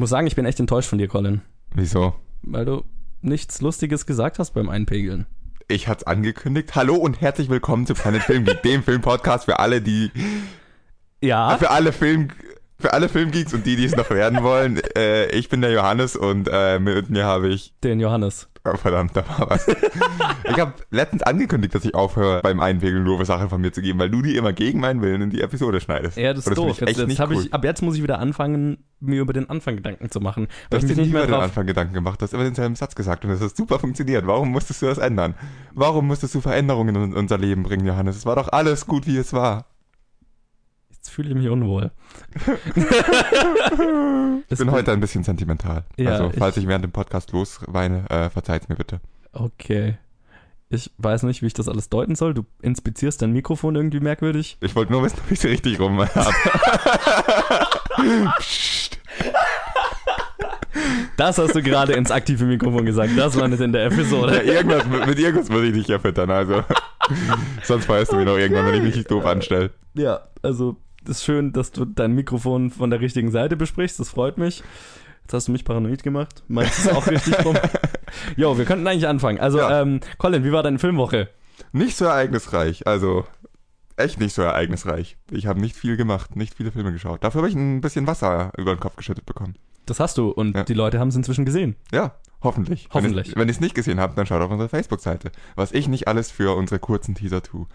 Ich muss sagen, ich bin echt enttäuscht von dir, Colin. Wieso? Weil du nichts Lustiges gesagt hast beim Einpegeln. Ich hatte es angekündigt. Hallo und herzlich willkommen zu Planet Film Geek, dem Filmpodcast für alle, die Ja. für alle Film für alle Filmgeeks und die, die es noch werden wollen. Äh, ich bin der Johannes und äh, mit mir habe ich Den Johannes. Oh, verdammt, da war was. ich habe letztens angekündigt, dass ich aufhöre, beim Einpegeln doofe Sachen von mir zu geben, weil du die immer gegen meinen Willen in die Episode schneidest. Ja, das ist Und doof. Jetzt, jetzt cool. ich, ab jetzt muss ich wieder anfangen, mir über den Anfang Gedanken zu machen. Du hast dir nicht mehr den drauf. Anfang Gedanken gemacht, du hast immer denselben Satz gesagt und das hat super funktioniert. Warum musstest du das ändern? Warum musstest du Veränderungen in unser Leben bringen, Johannes? Es war doch alles gut, wie es war. Jetzt fühle ich mich unwohl. Ich bin heute ein bisschen sentimental. Ja, also, falls ich- ich, während dem Podcast losweine, äh, verzeiht's mir bitte. Okay. Ich weiß nicht, wie ich das alles deuten soll. Du inspizierst dein Mikrofon irgendwie merkwürdig. Ich wollte nur wissen, ob ich sie richtig rum habe. Psst. Das hast du gerade ins aktive Mikrofon gesagt. Das landet in der Ja, Episode. irgendwas, mit, irgendwas muss ich dich ja füttern, also. Sonst feierst du mich noch irgendwann, wenn ich mich doof anstelle. Ja, also es ist schön, dass du dein Mikrofon von der richtigen Seite besprichst. Das freut mich. Jetzt hast du mich paranoid gemacht. Meinst du es auch richtig rum? Jo, wir könnten eigentlich anfangen. Also, Ja. ähm, Colin, wie war deine Filmwoche? Nicht so ereignisreich, also echt nicht so ereignisreich. Ich habe nicht viel gemacht, nicht viele Filme geschaut. Dafür habe ich ein bisschen Wasser über den Kopf geschüttet bekommen. Das hast du und Ja. die Leute haben es inzwischen gesehen. Ja, hoffentlich. Hoffentlich. Wenn ihr es nicht gesehen habt, dann schaut auf unsere Facebook-Seite. Was ich nicht alles für unsere kurzen Teaser tue.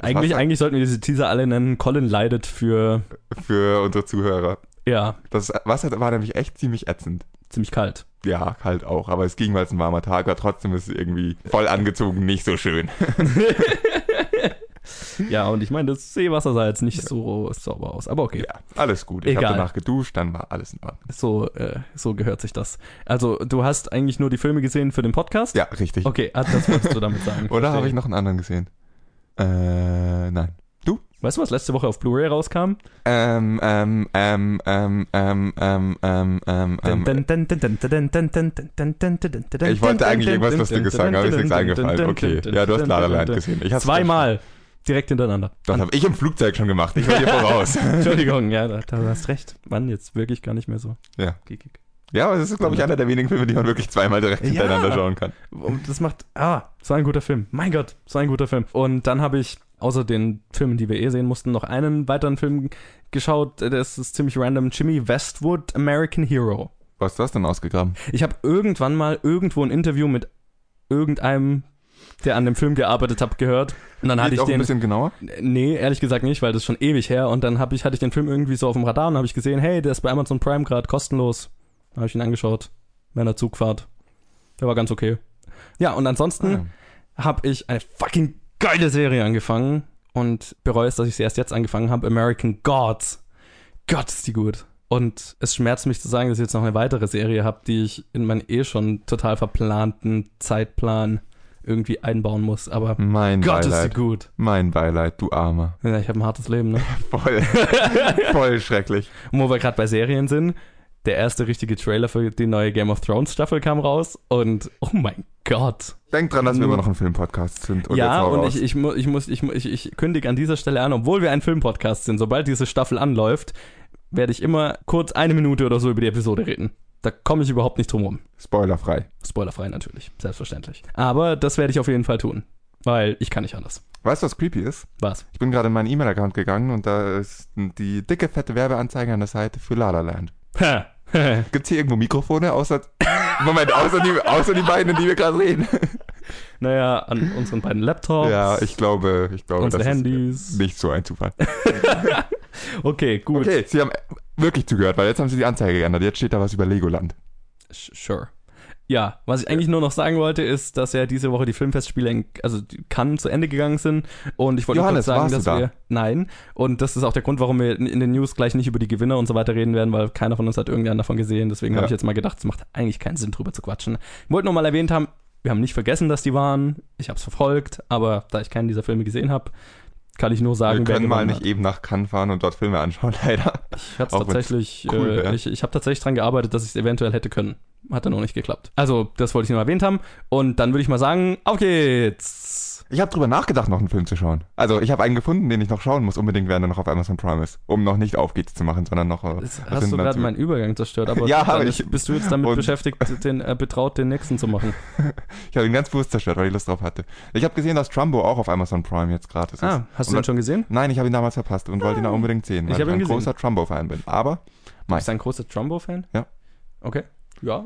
Eigentlich, eigentlich sollten wir diese Teaser alle nennen. Colin leidet für, Für unsere Zuhörer. ja, Das Wasser war nämlich echt ziemlich ätzend. ziemlich kalt. Ja, kalt auch, aber es ging, weil es ein warmer Tag war. Trotzdem ist es irgendwie voll angezogen nicht so schön. Ja, und ich meine, das Seewasser sah jetzt nicht so sauber aus. Aber okay, Ja, alles gut. Ich habe danach geduscht, dann war alles in Ordnung. so, äh, so gehört sich das. Also, du hast eigentlich nur die Filme gesehen für den Podcast? Ja, richtig. Okay, ah, das wolltest du damit sagen. Oder habe ich noch einen anderen gesehen? Äh, nein. Du? Weißt du, was letzte Woche auf Blu-ray rauskam? Ähm, ähm, ähm, ähm, ähm, ähm, ähm, ähm. Ich wollte eigentlich irgendwas was du gesagt hast, aber ist nichts eingefallen. Okay, ja, du hast La Land gesehen. Ich Zweimal. Direkt hintereinander. Das habe ich im Flugzeug schon gemacht. Ich war hier voraus. Entschuldigung, ja, da, da hast recht. Mann, jetzt wirklich gar nicht mehr so. Ja. Geekig. Ja, aber es ist, glaube ich, einer der wenigen Filme, die man wirklich zweimal direkt Ja. hintereinander schauen kann. Und das macht, ah, so ein guter Film. Mein Gott, so ein guter Film. Und dann habe ich, außer den Filmen, die wir eh sehen mussten, noch einen weiteren Film geschaut. Das ist ziemlich random. Jimmy Westwood, American Hero. Was hast du das denn ausgegraben? Ich habe irgendwann mal irgendwo ein Interview mit irgendeinem, der an dem Film gearbeitet hat, gehört. Und dann hatte ich auch ein den. bisschen genauer? Nee, ehrlich gesagt nicht, weil das ist schon ewig her. Und dann hab ich, hatte ich den Film irgendwie so auf dem Radar und habe ich gesehen, hey, der ist bei Amazon Prime gerade kostenlos. Habe ich ihn angeschaut. Bei einer Zugfahrt. Der war ganz okay. Ja, und ansonsten Ah. habe ich eine fucking geile Serie angefangen und bereue es, dass ich sie erst jetzt angefangen habe. American Gods. Gott, ist die gut. Und es schmerzt mich zu sagen, dass ich jetzt noch eine weitere Serie habe, die ich in meinen eh schon total verplanten Zeitplan irgendwie einbauen muss. Aber Mein Gott, ist sie Beileid. gut. Mein Beileid, du Armer. Ja, ich habe ein hartes Leben, ne? Voll. Voll schrecklich. Und wo wir gerade bei Serien sind, der erste richtige Trailer für die neue Game of Thrones Staffel kam raus und oh mein Gott. Denk dran, dass wir Nur- immer noch ein Filmpodcast sind. Und ja, und ich, ich, mu- ich muss, ich, ich, ich kündige an dieser Stelle an, obwohl wir ein Filmpodcast sind, sobald diese Staffel anläuft, werde ich immer kurz eine Minute oder so über die Episode reden. Da komme ich überhaupt nicht drum rum. Spoilerfrei. Spoilerfrei natürlich, selbstverständlich. Aber das werde ich auf jeden Fall tun, weil ich kann nicht anders. Weißt du, was creepy ist? Was? Ich bin gerade in meinen E-Mail-Account gegangen und da ist die dicke, fette Werbeanzeige an der Seite für La La Land. Ha. Gibt's hier irgendwo Mikrofone, außer... Moment, außer die, außer die beiden, in die wir gerade reden? naja, an unseren beiden Laptops. Ja, ich glaube, ich glaube, Unsere das Handys. ist nicht so ein Zufall. Okay, gut. Okay, Sie haben wirklich zugehört, weil jetzt haben Sie die Anzeige geändert. Jetzt steht da was über Legoland. Sure. Ja, was ich eigentlich nur noch sagen wollte, ist, dass ja diese Woche die Filmfestspiele in also Cannes zu Ende gegangen sind und ich wollte nur Johannes, sagen, dass da? wir nein und das ist auch der Grund, warum wir in, den News gleich nicht über die Gewinner und so weiter reden werden, weil keiner von uns hat irgendeinen davon gesehen. Deswegen habe Ja. ich jetzt mal gedacht, es macht eigentlich keinen Sinn drüber zu quatschen. Ich wollte nur mal erwähnt haben, wir haben nicht vergessen, dass die waren. Ich habe es verfolgt, aber da ich keinen dieser Filme gesehen habe, kann ich nur sagen, wir können mal nicht hat. eben nach Cannes fahren und dort Filme anschauen, leider. Ich hab's Auch tatsächlich, cool äh, ich, ich habe tatsächlich dran gearbeitet, dass ich es eventuell hätte können. Hat dann noch nicht geklappt. Also, das wollte ich nur erwähnt haben. Und dann würde ich mal sagen, auf geht's! Ich habe drüber nachgedacht, noch einen Film zu schauen. Also ich habe einen gefunden, den ich noch schauen muss, unbedingt, während er noch auf Amazon Prime ist. Um noch nicht auf geht's zu machen, sondern noch. Äh, Das was hast du gerade meinen Übergang zerstört, aber Ja, ist- ich- bist du jetzt damit beschäftigt, den äh, betraut den nächsten zu machen. Ich habe ihn ganz bewusst zerstört, weil ich Lust drauf hatte. Ich habe gesehen, dass Trumbo auch auf Amazon Prime jetzt gratis ist. Ah, hast du Und- den schon gesehen? Nein, ich habe ihn damals verpasst und wollte ihn auch unbedingt sehen, weil Ich ich, ihn ein gesehen. großer Trumbo-Fan bin. Aber, Du bist ein großer Trumbo-Fan? Ja. Okay. Ja,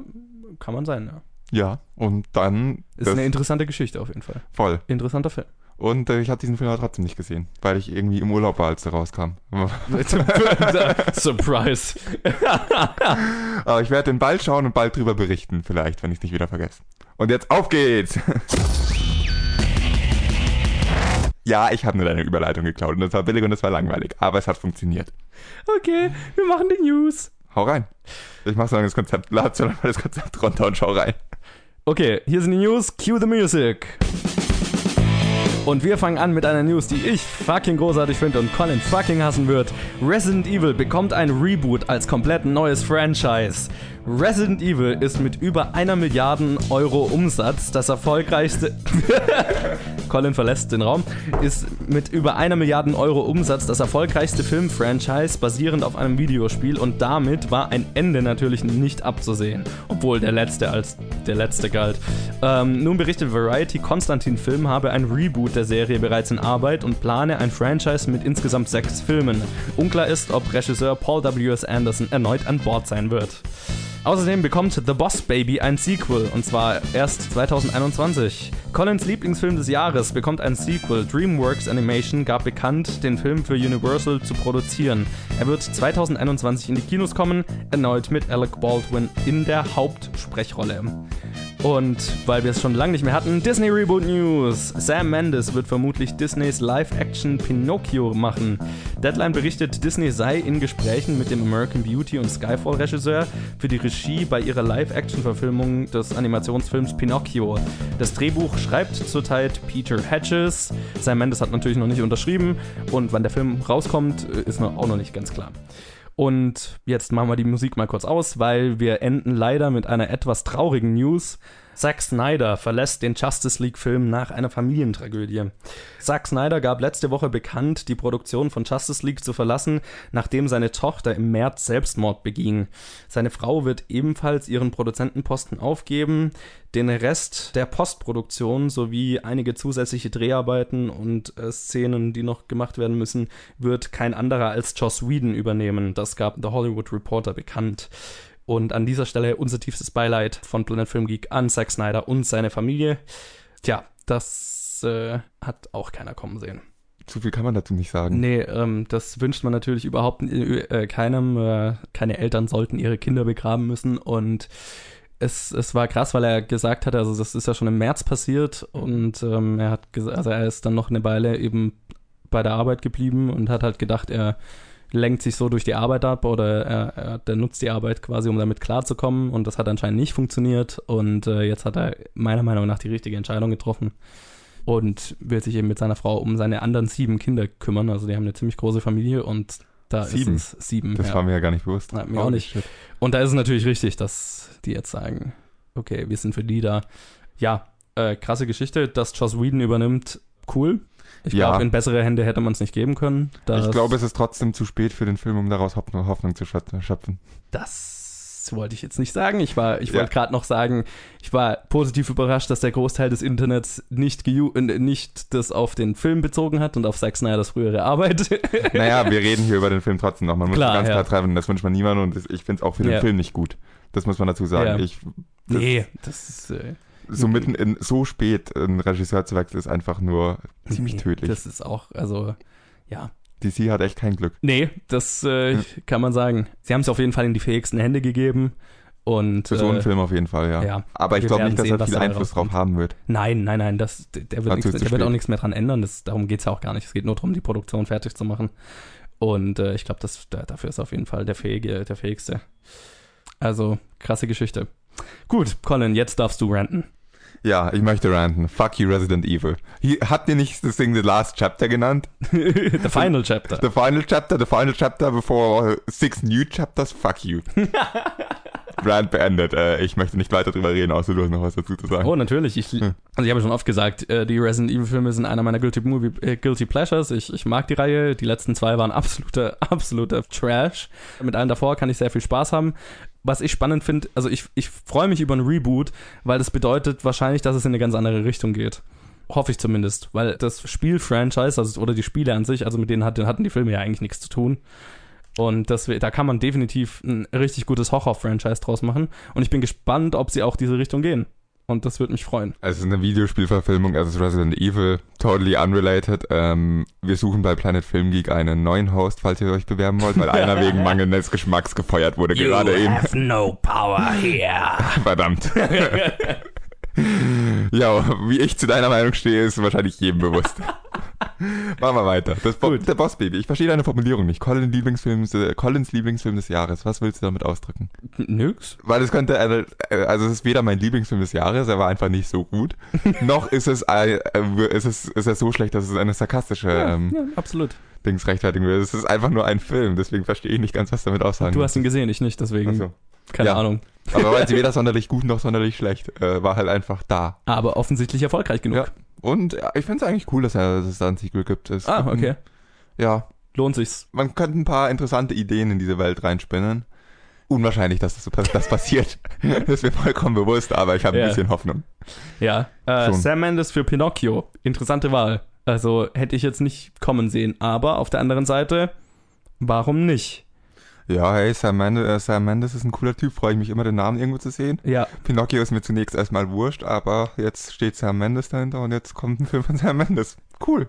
kann man sein, ja. Ja, und dann Ist eine interessante Geschichte auf jeden Fall. voll. Interessanter Film. Und äh, ich habe diesen Film aber trotzdem nicht gesehen, weil ich irgendwie im Urlaub war, als der rauskam. Surprise. aber ich werde den bald schauen und bald drüber berichten, vielleicht, wenn ich es nicht wieder vergesse. Und jetzt auf geht's! ja, ich habe nur deine Überleitung geklaut und das war billig und das war langweilig, aber es hat funktioniert. Okay, wir machen die News. Hau rein. Ich mach so lange das Konzept, lad so lange das Konzept runter und schau rein. Okay, hier sind die News. Cue the music. Und wir fangen an mit einer News, die ich fucking großartig finde und Colin fucking hassen wird. Resident Evil bekommt ein Reboot als komplett neues Franchise. Resident Evil ist mit über einer Milliarden Euro Umsatz das erfolgreichste. Colin verlässt den Raum. Ist mit über einer Milliarden Euro Umsatz das erfolgreichste Filmfranchise basierend auf einem Videospiel und damit war ein Ende natürlich nicht abzusehen, obwohl der letzte als der letzte galt. Ähm, nun berichtet Variety, Konstantin Film habe ein Reboot der Serie bereits in Arbeit und plane ein Franchise mit insgesamt sechs Filmen. Unklar ist, ob Regisseur Paul W.S. Anderson erneut an Bord sein wird. Außerdem bekommt The Boss Baby ein Sequel, und zwar erst 2021. Collins Lieblingsfilm des Jahres bekommt ein Sequel. DreamWorks Animation gab bekannt, den Film für Universal zu produzieren. Er wird 2021 in die Kinos kommen, erneut mit Alec Baldwin in der Hauptsprechrolle. Und weil wir es schon lange nicht mehr hatten, Disney Reboot News. Sam Mendes wird vermutlich Disneys Live-Action Pinocchio machen. Deadline berichtet, Disney sei in Gesprächen mit dem American Beauty und Skyfall-Regisseur für die Regie bei ihrer Live-Action-Verfilmung des Animationsfilms Pinocchio. Das Drehbuch schreibt zurzeit Peter Hedges. Sam Mendes hat natürlich noch nicht unterschrieben und wann der Film rauskommt, ist noch, auch noch nicht ganz klar. Und jetzt machen wir die Musik mal kurz aus, weil wir enden leider mit einer etwas traurigen News. Zack Snyder verlässt den Justice League-Film nach einer Familientragödie. Zack Snyder gab letzte Woche bekannt, die Produktion von Justice League zu verlassen, nachdem seine Tochter im März Selbstmord beging. Seine Frau wird ebenfalls ihren Produzentenposten aufgeben. Den Rest der Postproduktion sowie einige zusätzliche Dreharbeiten und äh, Szenen, die noch gemacht werden müssen, wird kein anderer als Joss Whedon übernehmen. Das gab The Hollywood Reporter bekannt. Und an dieser Stelle unser tiefstes Beileid von Planet Film Geek an Zack Snyder und seine Familie. Tja, das äh, hat auch keiner kommen sehen. Zu viel kann man dazu nicht sagen. Nee, ähm, das wünscht man natürlich überhaupt äh, keinem. Äh, keine Eltern sollten ihre Kinder begraben müssen. Und es, es war krass, weil er gesagt hat, also das ist ja schon im März passiert und ähm, er hat gesagt, also er ist dann noch eine Weile eben bei der Arbeit geblieben und hat halt gedacht, er lenkt sich so durch die Arbeit ab oder er, er, der nutzt die Arbeit quasi, um damit klarzukommen und das hat anscheinend nicht funktioniert und äh, jetzt hat er meiner Meinung nach die richtige Entscheidung getroffen und will sich eben mit seiner Frau um seine anderen sieben Kinder kümmern. Also die haben eine ziemlich große Familie und da Sieben? ist es sieben. Das ja. war mir ja gar nicht bewusst. Ja, mir auch nicht. shit. Und da ist es natürlich richtig, dass die jetzt sagen, okay, wir sind für die da. Ja, äh, krasse Geschichte, dass Joss Whedon übernimmt, cool. Ich Ja. glaube, in bessere Hände hätte man es nicht geben können. Ich glaube, es ist trotzdem zu spät für den Film, um daraus Hoffnung, Hoffnung zu schöpfen-. Das wollte ich jetzt nicht sagen. Ich war, ich Ja. wollte gerade noch sagen, ich war positiv überrascht, dass der Großteil des Internets nicht, äh, nicht das auf den Film bezogen hat und auf Zack Snyders frühere Arbeit. Naja, wir reden hier über den Film trotzdem noch. Man muss Klar, ganz ja. klar treffen, das wünscht man niemandem und ich finde es auch für den. Film nicht gut. Das muss man dazu sagen. Ich, das, nee, das ist äh, So mitten in so spät einen Regisseur zu wechseln, ist einfach nur ziemlich tödlich. Das ist auch, also, ja. DC hat echt kein Glück. Nee, das äh, kann man sagen. Sie haben es auf jeden Fall in die fähigsten Hände gegeben. Und Für so einen äh, Film auf jeden Fall, ja. ja. Aber ich glaube nicht, dass sehen, er viel Einfluss drauf haben wird. Nein, nein, nein, das, der, wird, zu der wird auch nichts mehr dran ändern. Das, darum geht es ja auch gar nicht. Es geht nur darum, die Produktion fertig zu machen. Und äh, ich glaube, dafür ist er auf jeden Fall der, Fähige, der Fähigste. Also, krasse Geschichte. Gut, Colin, jetzt darfst du ranten. Ja, ich möchte ranten. Fuck you, Resident Evil. Hier, habt ihr nicht das Ding The Last Chapter genannt? The Final Chapter. The final chapter, the final chapter before six new chapters? Fuck you. Rand beendet. Äh, ich möchte nicht weiter drüber reden, außer du hast noch was dazu zu sagen. Oh, natürlich. Ich, also ich habe schon oft gesagt, äh, die Resident Evil Filme sind einer meiner Guilty, Movie, äh, Guilty Pleasures. Ich, ich mag die Reihe. Die letzten zwei waren absoluter, absoluter Trash. Mit allen davor kann ich sehr viel Spaß haben. Was ich spannend finde, also ich, ich freue mich über ein Reboot, weil das bedeutet wahrscheinlich, dass es in eine ganz andere Richtung geht. Hoffe ich zumindest, weil das Spiel-Franchise, also, oder die Spiele an sich, also mit denen hatten, hatten die Filme ja eigentlich nichts zu tun. Und das, da kann man definitiv ein richtig gutes Horror-Franchise draus machen. Und ich bin gespannt, ob sie auch diese Richtung gehen. Und das würde mich freuen. Es ist eine Videospielverfilmung, es ist Resident Evil, totally unrelated. Ähm, wir suchen bei Planet Film Geek einen neuen Host, falls ihr euch bewerben wollt, weil einer wegen mangelndes Geschmacks gefeuert wurde You gerade eben. have no power here. Verdammt. ja, wie ich zu deiner Meinung stehe, ist wahrscheinlich jedem bewusst. Machen wir weiter. Das Bo Gut. der Boss Baby. Ich verstehe deine Formulierung nicht. Colin Lieblingsfilm, äh, Collins Lieblingsfilm des Jahres. Was willst du damit ausdrücken? Nix. Weil es könnte, äh, also es ist weder mein Lieblingsfilm des Jahres, er war einfach nicht so gut, noch ist es, äh, äh, ist es, ist er so schlecht, dass es eine sarkastische ähm, Ja, absolut. Dings rechtfertigen will. Es ist einfach nur ein Film, deswegen verstehe ich nicht ganz, was damit aussagen Du hast ihn gesehen, ich nicht, deswegen. So. Keine Ja. Ahnung. Aber weil sie weder sonderlich gut noch sonderlich schlecht, äh, war halt einfach da. Aber offensichtlich erfolgreich genug. Ja. Und ja, ich finde es eigentlich cool, dass, er, dass es da ein Sequel gibt. Es Ah, gibt ein- okay. Ja, Lohnt sich's. man könnte ein paar interessante Ideen in diese Welt reinspinnen. Unwahrscheinlich, dass das, das passiert. das ist mir vollkommen bewusst, aber ich habe ein bisschen Hoffnung. Ja. Äh. Sam Mendes für Pinocchio. Interessante Wahl. Also hätte ich jetzt nicht kommen sehen. Aber auf der anderen Seite, warum nicht? Ja, hey, Sam Mendes, äh, Sam Mendes ist ein cooler Typ. Freue ich mich immer, den Namen irgendwo zu sehen. Ja, Pinocchio ist mir zunächst erstmal wurscht, aber jetzt steht Sam Mendes dahinter und jetzt kommt ein Film von Sam Mendes. Cool.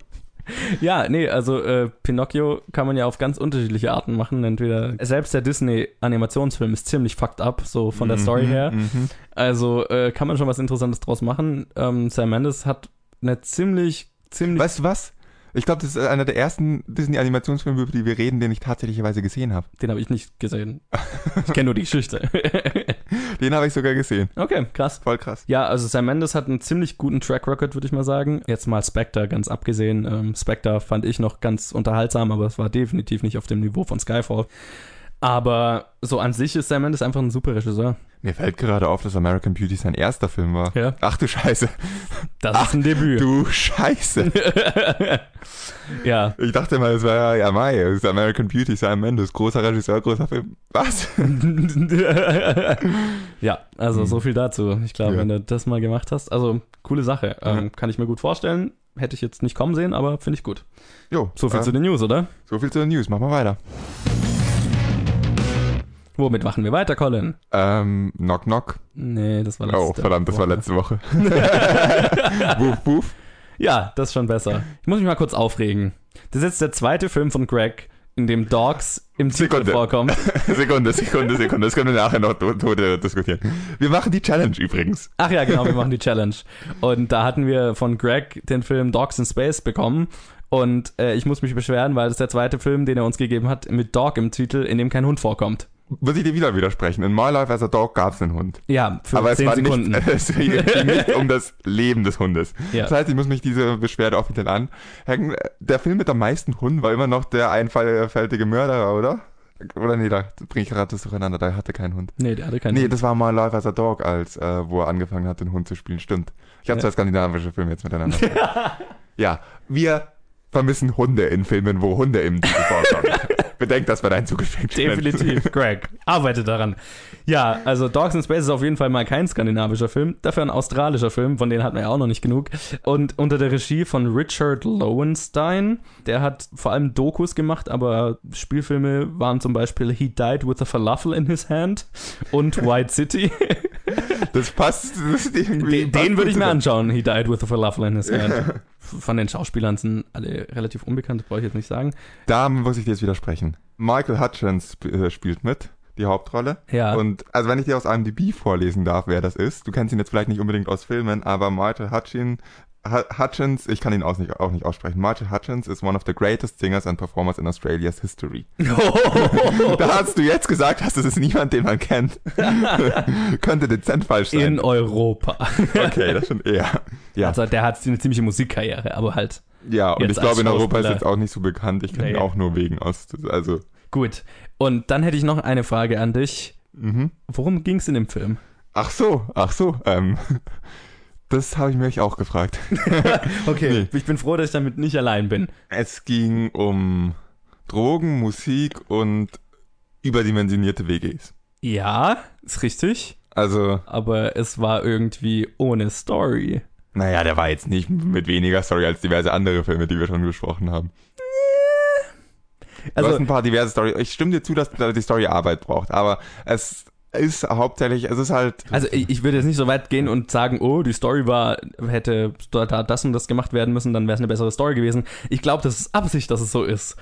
Ja, nee, also äh, Pinocchio kann man ja auf ganz unterschiedliche Arten machen. Entweder selbst der Disney-Animationsfilm ist ziemlich fucked up, so von der Story Mhm, her. mhm. Also äh, kann man schon was Interessantes draus machen. Ähm, Sam Mendes hat eine ziemlich, ziemlich. Weißt du was? Ich glaube, das ist einer der ersten Disney-Animationsfilme, über die wir reden, den ich tatsächlicherweise gesehen habe. Den habe ich nicht gesehen. Ich kenne nur die Geschichte. Den habe ich sogar gesehen. okay, krass. Voll krass. Ja, also Sam Mendes hat einen ziemlich guten Track Record, würde ich mal sagen. Jetzt mal Spectre ganz abgesehen. Ähm, Spectre fand ich noch ganz unterhaltsam, aber es war definitiv nicht auf dem Niveau von Skyfall. Aber so an sich ist Sam Mendes einfach ein super Regisseur. Mir fällt gerade auf, dass American Beauty sein erster Film war. Ja. Ach du Scheiße. Das ist ein Debüt. Du Scheiße. ja. Ich dachte mal, es war ja, ja Mai, es ist American Beauty, Sam Mendes, großer Regisseur, großer Film. Was? ja, also so viel dazu. Ich glaube, Ja. wenn du das mal gemacht hast, also coole Sache. Ähm, Kann ich mir gut vorstellen. Hätte ich jetzt nicht kommen sehen, aber finde ich gut. Jo, So viel äh, zu den News, oder? so viel zu den News. Mach mal weiter. Womit machen wir weiter, Colin? Ähm, knock knock. Nee, das war letzte Oh, verdammt, das war Woche. letzte Woche. wuff, wuff. Ja, das ist schon besser. Ich muss mich mal kurz aufregen. Das ist jetzt der zweite Film von Greg, in dem Dogs im Titel vorkommt. Sekunde, Sekunde, Sekunde. Das können wir nachher noch diskutieren. Wir machen die Challenge übrigens. Ach ja, genau, wir machen die Challenge. Und da hatten wir von Greg den Film Dogs in Space bekommen. Und äh, ich muss mich beschweren, weil das ist der zweite Film, den er uns gegeben hat, mit Dog im Titel, in dem kein Hund vorkommt. Muss ich dir wieder widersprechen. In My Life as a Dog gab es einen Hund. Ja, für Aber es 10 war Sekunden. nicht, es ging nicht um das Leben des Hundes. Ja. Das heißt, ich muss mich diese Beschwerde offiziell anhängen. Der Film mit am meisten Hunden war immer noch der einfältige Mörderer, oder? Oder nee, da bringe ich gerade das durcheinander. Da hatte keinen Hund. Nee, der hatte keinen Nee, Hund. das war My Life as a Dog, als äh, wo er angefangen hat, den Hund zu spielen. Stimmt. Ich habe Ja. zwei skandinavische Filme jetzt miteinander. ja, wir vermissen Hunde in Filmen, wo Hunde im vorkommen. Bedenk das bei deinen zukünftigen Filmen. Definitiv, Greg. Arbeite daran. Ja, also Dogs in Space ist auf jeden Fall mal kein skandinavischer Film, dafür ein australischer Film, von denen hat man ja auch noch nicht genug. Und unter der Regie von Richard Lowenstein, der hat vor allem Dokus gemacht, aber Spielfilme waren zum Beispiel He Died with a Falafel in His Hand und White City. Das passt. Das ist irgendwie Den, den würde ich mir anschauen, He Died with a Falafel in His Hand. Von den Schauspielern sind alle relativ unbekannt, das brauche ich jetzt nicht sagen. Da muss ich dir jetzt widersprechen. Michael Hutchins sp äh, spielt mit, die Hauptrolle. Ja. Und also wenn ich dir aus IMDb vorlesen darf, wer das ist, du kennst ihn jetzt vielleicht nicht unbedingt aus Filmen, aber Michael Hutchins, Hu- Hutchins, ich kann ihn auch nicht, auch nicht aussprechen. Michael Hutchins is one of the greatest singers and performers in Australia's history. Da hast du jetzt gesagt, hast, das ist niemand, den man kennt. Könnte dezent falsch sein. in Europa. okay, das schon eher. Ja, Also der hat eine ziemliche Musikkarriere, aber halt ja und ich glaube, in Europa ist jetzt auch nicht so bekannt. Ich kenne ihn Nee. auch nur wegen aus, also Gut. Und dann hätte ich noch eine Frage an dich. Mhm. Worum ging es in dem Film? Ach so, ach so. Ähm, das habe ich mich auch gefragt. okay, ich bin froh, dass ich damit nicht allein bin. Es ging um Drogen, Musik und überdimensionierte WGs. Ja, ist richtig. Also, Aber es war irgendwie ohne Story. naja, der war jetzt nicht mit weniger Story als diverse andere Filme, die wir schon besprochen haben. du hast Also, ein paar diverse Story. Ich stimme dir zu, dass die Story Arbeit braucht, aber es ist hauptsächlich, es ist halt. also ich, ich würde jetzt nicht so weit gehen und sagen, oh, die Story war, hätte da da das und das gemacht werden müssen, dann wäre es eine bessere Story gewesen. Ich glaube, das ist Absicht, dass es so ist.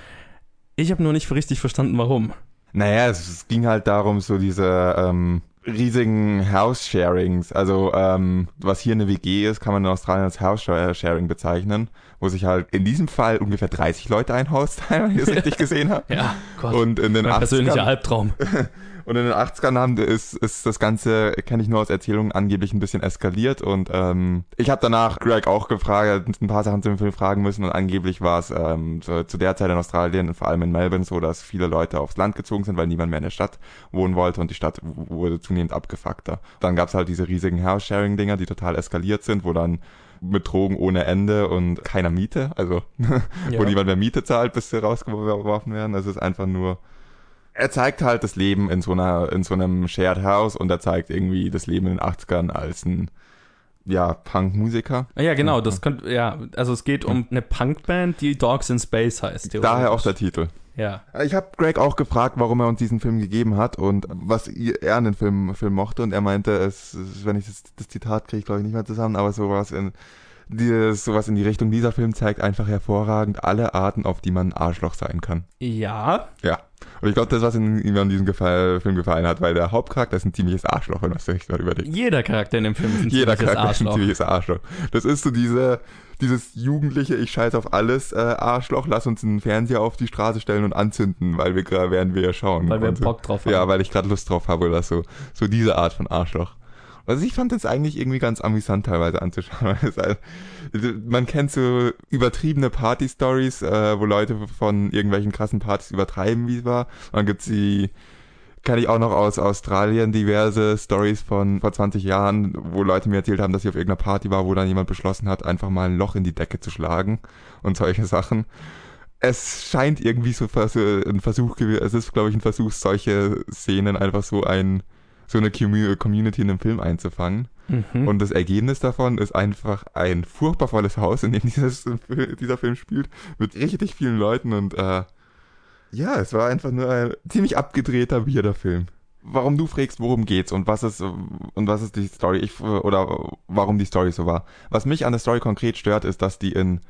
Ich habe nur nicht richtig verstanden, warum. Naja, es, es ging halt darum, so diese ähm, riesigen House-Sharings. Also, ähm, was hier eine WG ist, kann man in Australien als House-Sharing bezeichnen, wo sich halt in diesem Fall ungefähr 30 Leute ein Haus teilen, wenn ich das richtig gesehen habe. Ja, Gott. Und in den mein persönlicher 80ern, Albtraum. und in den 80ern haben, ist, ist das Ganze, kenne ich nur aus Erzählungen, angeblich ein bisschen eskaliert. Und ähm, ich habe danach Greg auch gefragt, ein paar Sachen zum Film fragen müssen. Und angeblich war es ähm, so, zu der Zeit in Australien, und vor allem in Melbourne, so, dass viele Leute aufs Land gezogen sind, weil niemand mehr in der Stadt wohnen wollte und die Stadt wurde zunehmend abgefuckter. Dann gab es halt diese riesigen House-Sharing-Dinger, die total eskaliert sind, wo dann mit Drogen ohne Ende und keiner Miete, also Ja. wo niemand mehr Miete zahlt, bis sie rausgeworfen werden. Das ist einfach nur. Er zeigt halt das Leben in so einer, in so einem Shared House und er zeigt irgendwie das Leben in den 80ern als ein, ja, Punk-Musiker. Ah Ja, genau, das könnte, ja, also es geht um eine Punkband, die Dogs in Space heißt. Daher auch der Titel. Ja. Ich habe Greg auch gefragt, warum er uns diesen Film gegeben hat und was er an den Film, Film mochte und er meinte, es, es- wenn ich das, das Zitat kriege, glaube ich nicht mehr zusammen, aber sowas in dieses, sowas in die Richtung, dieser Film zeigt einfach hervorragend alle Arten, auf die man ein Arschloch sein kann. Ja, Ja. Und ich glaube, das, was in- ihm an diesem Gefall, Film gefallen hat, weil der Hauptcharakter ist ein ziemliches Arschloch, wenn man sich gerade überlegt. jeder Charakter in dem Film ist ein Jeder ziemliches Charakter ist ein Arschloch. ziemliches Arschloch. Das ist so diese, dieses jugendliche, ich scheiß auf alles äh, Arschloch, lass uns einen Fernseher auf die Straße stellen und anzünden, weil wir gerade werden wir ja schauen. Weil wir. Bock drauf haben. Ja, weil ich gerade Lust drauf habe oder so. So diese Art von Arschloch. Also ich fand das eigentlich irgendwie ganz amüsant teilweise anzuschauen. es halt, man kennt so übertriebene Party-Stories, äh, wo Leute von irgendwelchen krassen Partys übertreiben, wie es war. Und dann gibt's die, kenne ich auch noch aus Australien, diverse Stories von vor 20 Jahren, wo Leute mir erzählt haben, dass sie auf irgendeiner Party war, wo dann jemand beschlossen hat, einfach mal ein Loch in die Decke zu schlagen und solche Sachen. Es scheint irgendwie so ein Versuch es ist, glaube ich, ein Versuch, solche Szenen einfach so ein, so eine Commu- Community in einem Film einzufangen. Mhm. Und das Ergebnis davon ist einfach ein furchtbar volles Haus, in dem dieses, dieser Film spielt, mit richtig vielen Leuten und äh, ja, es war einfach nur ein ziemlich abgedrehter Weirder-Film. Warum du fragst, worum geht's und was ist und was ist die Story ich, oder warum die Story so war. Was mich an der Story konkret stört, ist, dass die in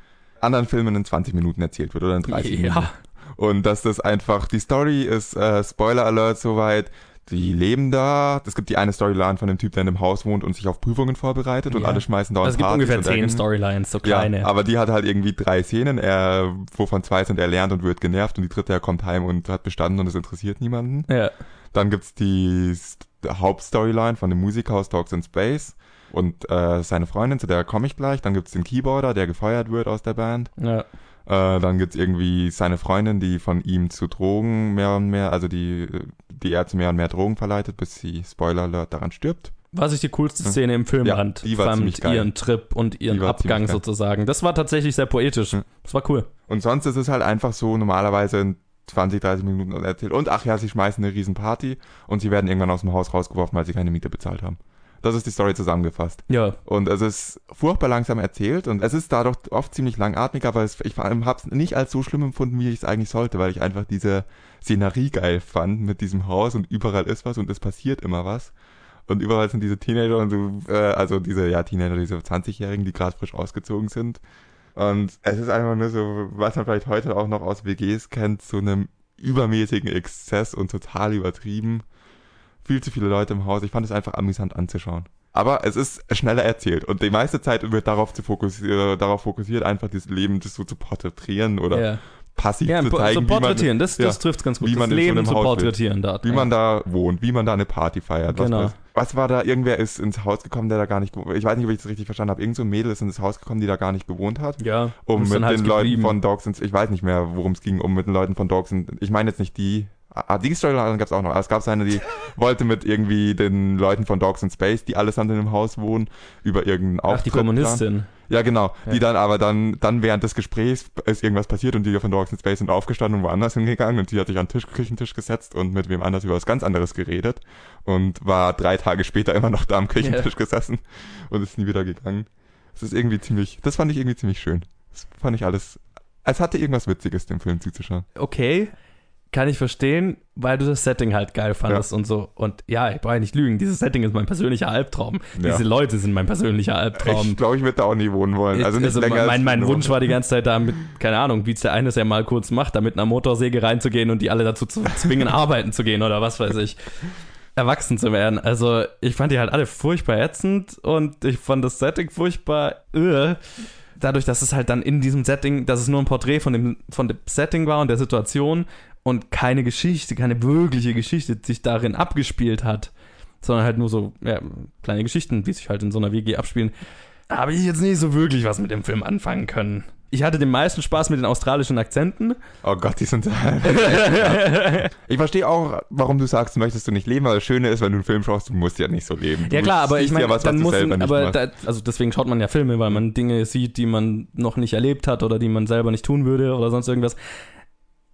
anderen Filmen in 20 Minuten erzählt wird oder in 30 Minuten. ja. Und dass das einfach, die Story ist, äh, Spoiler Alert soweit, die leben da. Es gibt die eine Storyline von dem Typ, der in einem Haus wohnt und sich auf Prüfungen vorbereitet und Ja. alle schmeißen dauernd Also es gibt ungefähr und zehn. Storylines, so kleine. Ja, aber die hat halt irgendwie drei Szenen, er, wovon zwei sind, er lernt und wird genervt und die dritte, er kommt heim und hat bestanden und es interessiert niemanden. ja. Dann gibt's die St- Hauptstoryline von dem Musiker aus Dogs in Space und äh, seine Freundin, zu der komme ich gleich. Dann gibt's den Keyboarder, der gefeuert wird aus der Band. ja. Äh, dann gibt's irgendwie seine Freundin, die von ihm zu Drogen mehr und mehr, also die, die zu mehr und mehr Drogen verleitet, bis sie, Spoiler Alert, daran stirbt. Was ich die coolste Szene im Film Ja, fand, die war fand ihren Trip und ihren Abgang sozusagen. Das war tatsächlich sehr poetisch. Hm. Das war cool. Und sonst ist es halt einfach so normalerweise in 20, 30 Minuten erzählt. Und ach ja, sie schmeißen eine riesen Party und sie werden irgendwann aus dem Haus rausgeworfen, weil sie keine Miete bezahlt haben. Das ist die Story zusammengefasst. Ja. Und es ist furchtbar langsam erzählt und es ist dadurch oft ziemlich langatmig, aber es, ich habe es nicht als so schlimm empfunden, wie ich es eigentlich sollte, weil ich einfach diese Szenerie geil fand mit diesem Haus und überall ist was und es passiert immer was. Und überall sind diese Teenager und so, äh, also diese, ja, Teenager, diese 20-Jährigen, die gerade frisch ausgezogen sind. Und es ist einfach nur so, was man vielleicht heute auch noch aus WGs kennt, so einem übermäßigen Exzess und total übertrieben. Viel zu viele Leute im Haus. Ich fand es einfach amüsant anzuschauen. Aber es ist schneller erzählt und die meiste Zeit wird darauf, zu fokussieren, darauf fokussiert, einfach dieses Leben das so zu porträtieren oder ja. Passiv Ja, zu zeigen, so wie man, porträtieren, das, das ja, trifft ganz gut. wie das man so Leben einem zu Haus porträtieren dort. wie man da wohnt, wie man da eine Party feiert. Was, Genau. was, was war da? Irgendwer ist ins Haus gekommen, der da gar nicht, ich weiß nicht, ob ich das richtig verstanden habe. Irgend so ein Mädel ist ins Haus gekommen, die da gar nicht gewohnt hat. ja, Um mit halt den Leuten geblieben. von Dogs ins, ich weiß nicht mehr, worum es ging, um mit den Leuten von Dogs in, ich meine jetzt nicht die, Ah, die Storyline gab es auch noch. Es gab eine, die wollte mit irgendwie den Leuten von Dogs in Space, die allesamt in einem Haus wohnen, über irgendeinen Auftritt. Ach, die Kommunistin. Ja, genau. Ja. Die dann aber dann, dann während des Gesprächs ist irgendwas passiert und die von Dogs in Space sind aufgestanden und woanders hingegangen und sie hat sich an den Tisch, Küchentisch gesetzt und mit wem anders über was ganz anderes geredet und war drei Tage später immer noch da am Küchentisch gesessen und ist nie wieder gegangen. Das ist irgendwie ziemlich, das fand ich irgendwie ziemlich schön. Das fand ich alles, als hatte irgendwas Witziges, dem Film zuzuschauen. Okay, kann ich verstehen, weil du das Setting halt geil fandest und so. Und ja, ich brauche ja nicht lügen, dieses Setting ist mein persönlicher Albtraum. Ja. Diese Leute sind mein persönlicher Albtraum. Ich glaube, ich würde da auch nie wohnen wollen. Also nicht länger als mein, mein eine Wunsch war die ganze Zeit da mit, keine Ahnung, wie es der eine es ja mal kurz macht, da mit einer Motorsäge reinzugehen und die alle dazu zu zwingen, arbeiten zu gehen oder was weiß ich. Erwachsen zu werden. Also, ich fand die halt alle furchtbar ätzend und ich fand das Setting furchtbar. Äh. Dadurch, dass es halt dann in diesem Setting, dass es nur ein Porträt von dem, von dem Setting war und der Situation und keine Geschichte, keine wirkliche Geschichte sich darin abgespielt hat, sondern halt nur so ja, kleine Geschichten, die sich halt in so einer WG abspielen, habe ich jetzt nicht so wirklich was mit dem Film anfangen können. Ich hatte den meisten Spaß mit den australischen Akzenten. Oh Gott, die sind. ich verstehe auch, warum du sagst, möchtest du nicht leben, aber das Schöne ist, wenn du einen Film schaust, du musst ja nicht so leben. Du Ja klar, aber ich meine, ja was, was dann du muss, selber nicht aber da, also deswegen schaut man ja Filme, weil man Dinge sieht, die man noch nicht erlebt hat oder die man selber nicht tun würde oder sonst irgendwas.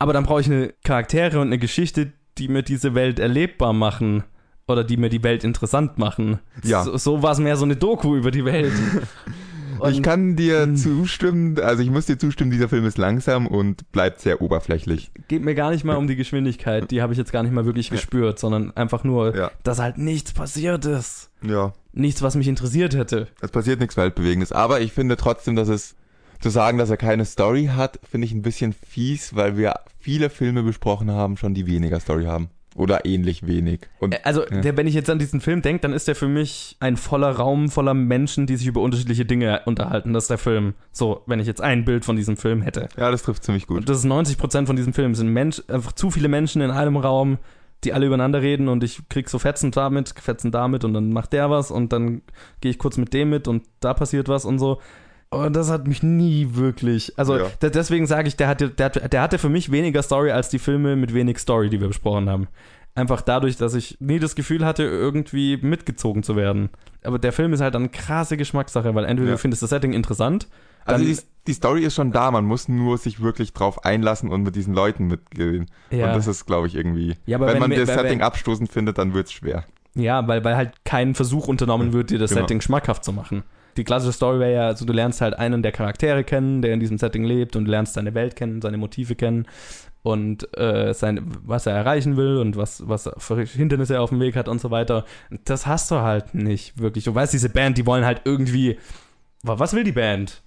Aber dann brauche ich eine Charaktere und eine Geschichte, die mir diese Welt erlebbar machen oder die mir die Welt interessant machen. Ja. So, so war es mehr so eine Doku über die Welt. ich Und- kann dir Hm. zustimmen, also ich muss dir zustimmen, dieser Film ist langsam und bleibt sehr oberflächlich. geht mir gar nicht mal um die Geschwindigkeit, die habe ich jetzt gar nicht mal wirklich gespürt, sondern einfach nur, Ja. dass halt nichts passiert ist. Ja. Nichts, was mich interessiert hätte. Es passiert nichts Weltbewegendes, aber ich finde trotzdem, dass es zu sagen, dass er keine Story hat, finde ich ein bisschen fies, weil wir viele Filme besprochen haben, schon die weniger Story haben. Oder ähnlich wenig. Und Äh, Also, Ja. der, wenn ich jetzt an diesen Film denke, dann ist der für mich ein voller Raum voller Menschen, die sich über unterschiedliche Dinge unterhalten. Das ist der Film. So, wenn ich jetzt ein Bild von diesem Film hätte. ja, das trifft ziemlich gut. Und das ist 90% von diesem Film. Es sind Mensch, einfach zu viele Menschen in einem Raum, die alle übereinander reden und ich krieg so Fetzen damit, Fetzen damit und dann macht der was und dann gehe ich kurz mit dem mit und da passiert was und so. Und das hat mich nie wirklich. Also Ja. de- deswegen sage ich, der hatte, der, der hatte für mich weniger Story als die Filme mit wenig Story, die wir besprochen haben. Einfach dadurch, dass ich nie das Gefühl hatte, irgendwie mitgezogen zu werden. Aber der Film ist halt eine krasse Geschmackssache, weil entweder Ja. du findest das Setting interessant, Also dann- die, die Story ist schon da, man muss nur sich wirklich drauf einlassen und mit diesen Leuten mitgehen. Ja. Und das ist, glaube ich, irgendwie. Ja, aber wenn, wenn man das Setting wenn- abstoßend findet, dann wird's schwer. Ja, weil, weil halt kein Versuch unternommen wird, dir das Genau. Setting schmackhaft zu machen. Die klassische Story wäre ja, also du lernst halt einen der Charaktere kennen, der in diesem Setting lebt und lernst seine Welt kennen, seine Motive kennen und äh, sein, was er erreichen will und was, was für Hindernisse er auf dem Weg hat und so weiter. Das hast du halt nicht wirklich. Du weißt, diese Band, die wollen halt irgendwie. wa- Was will die Band?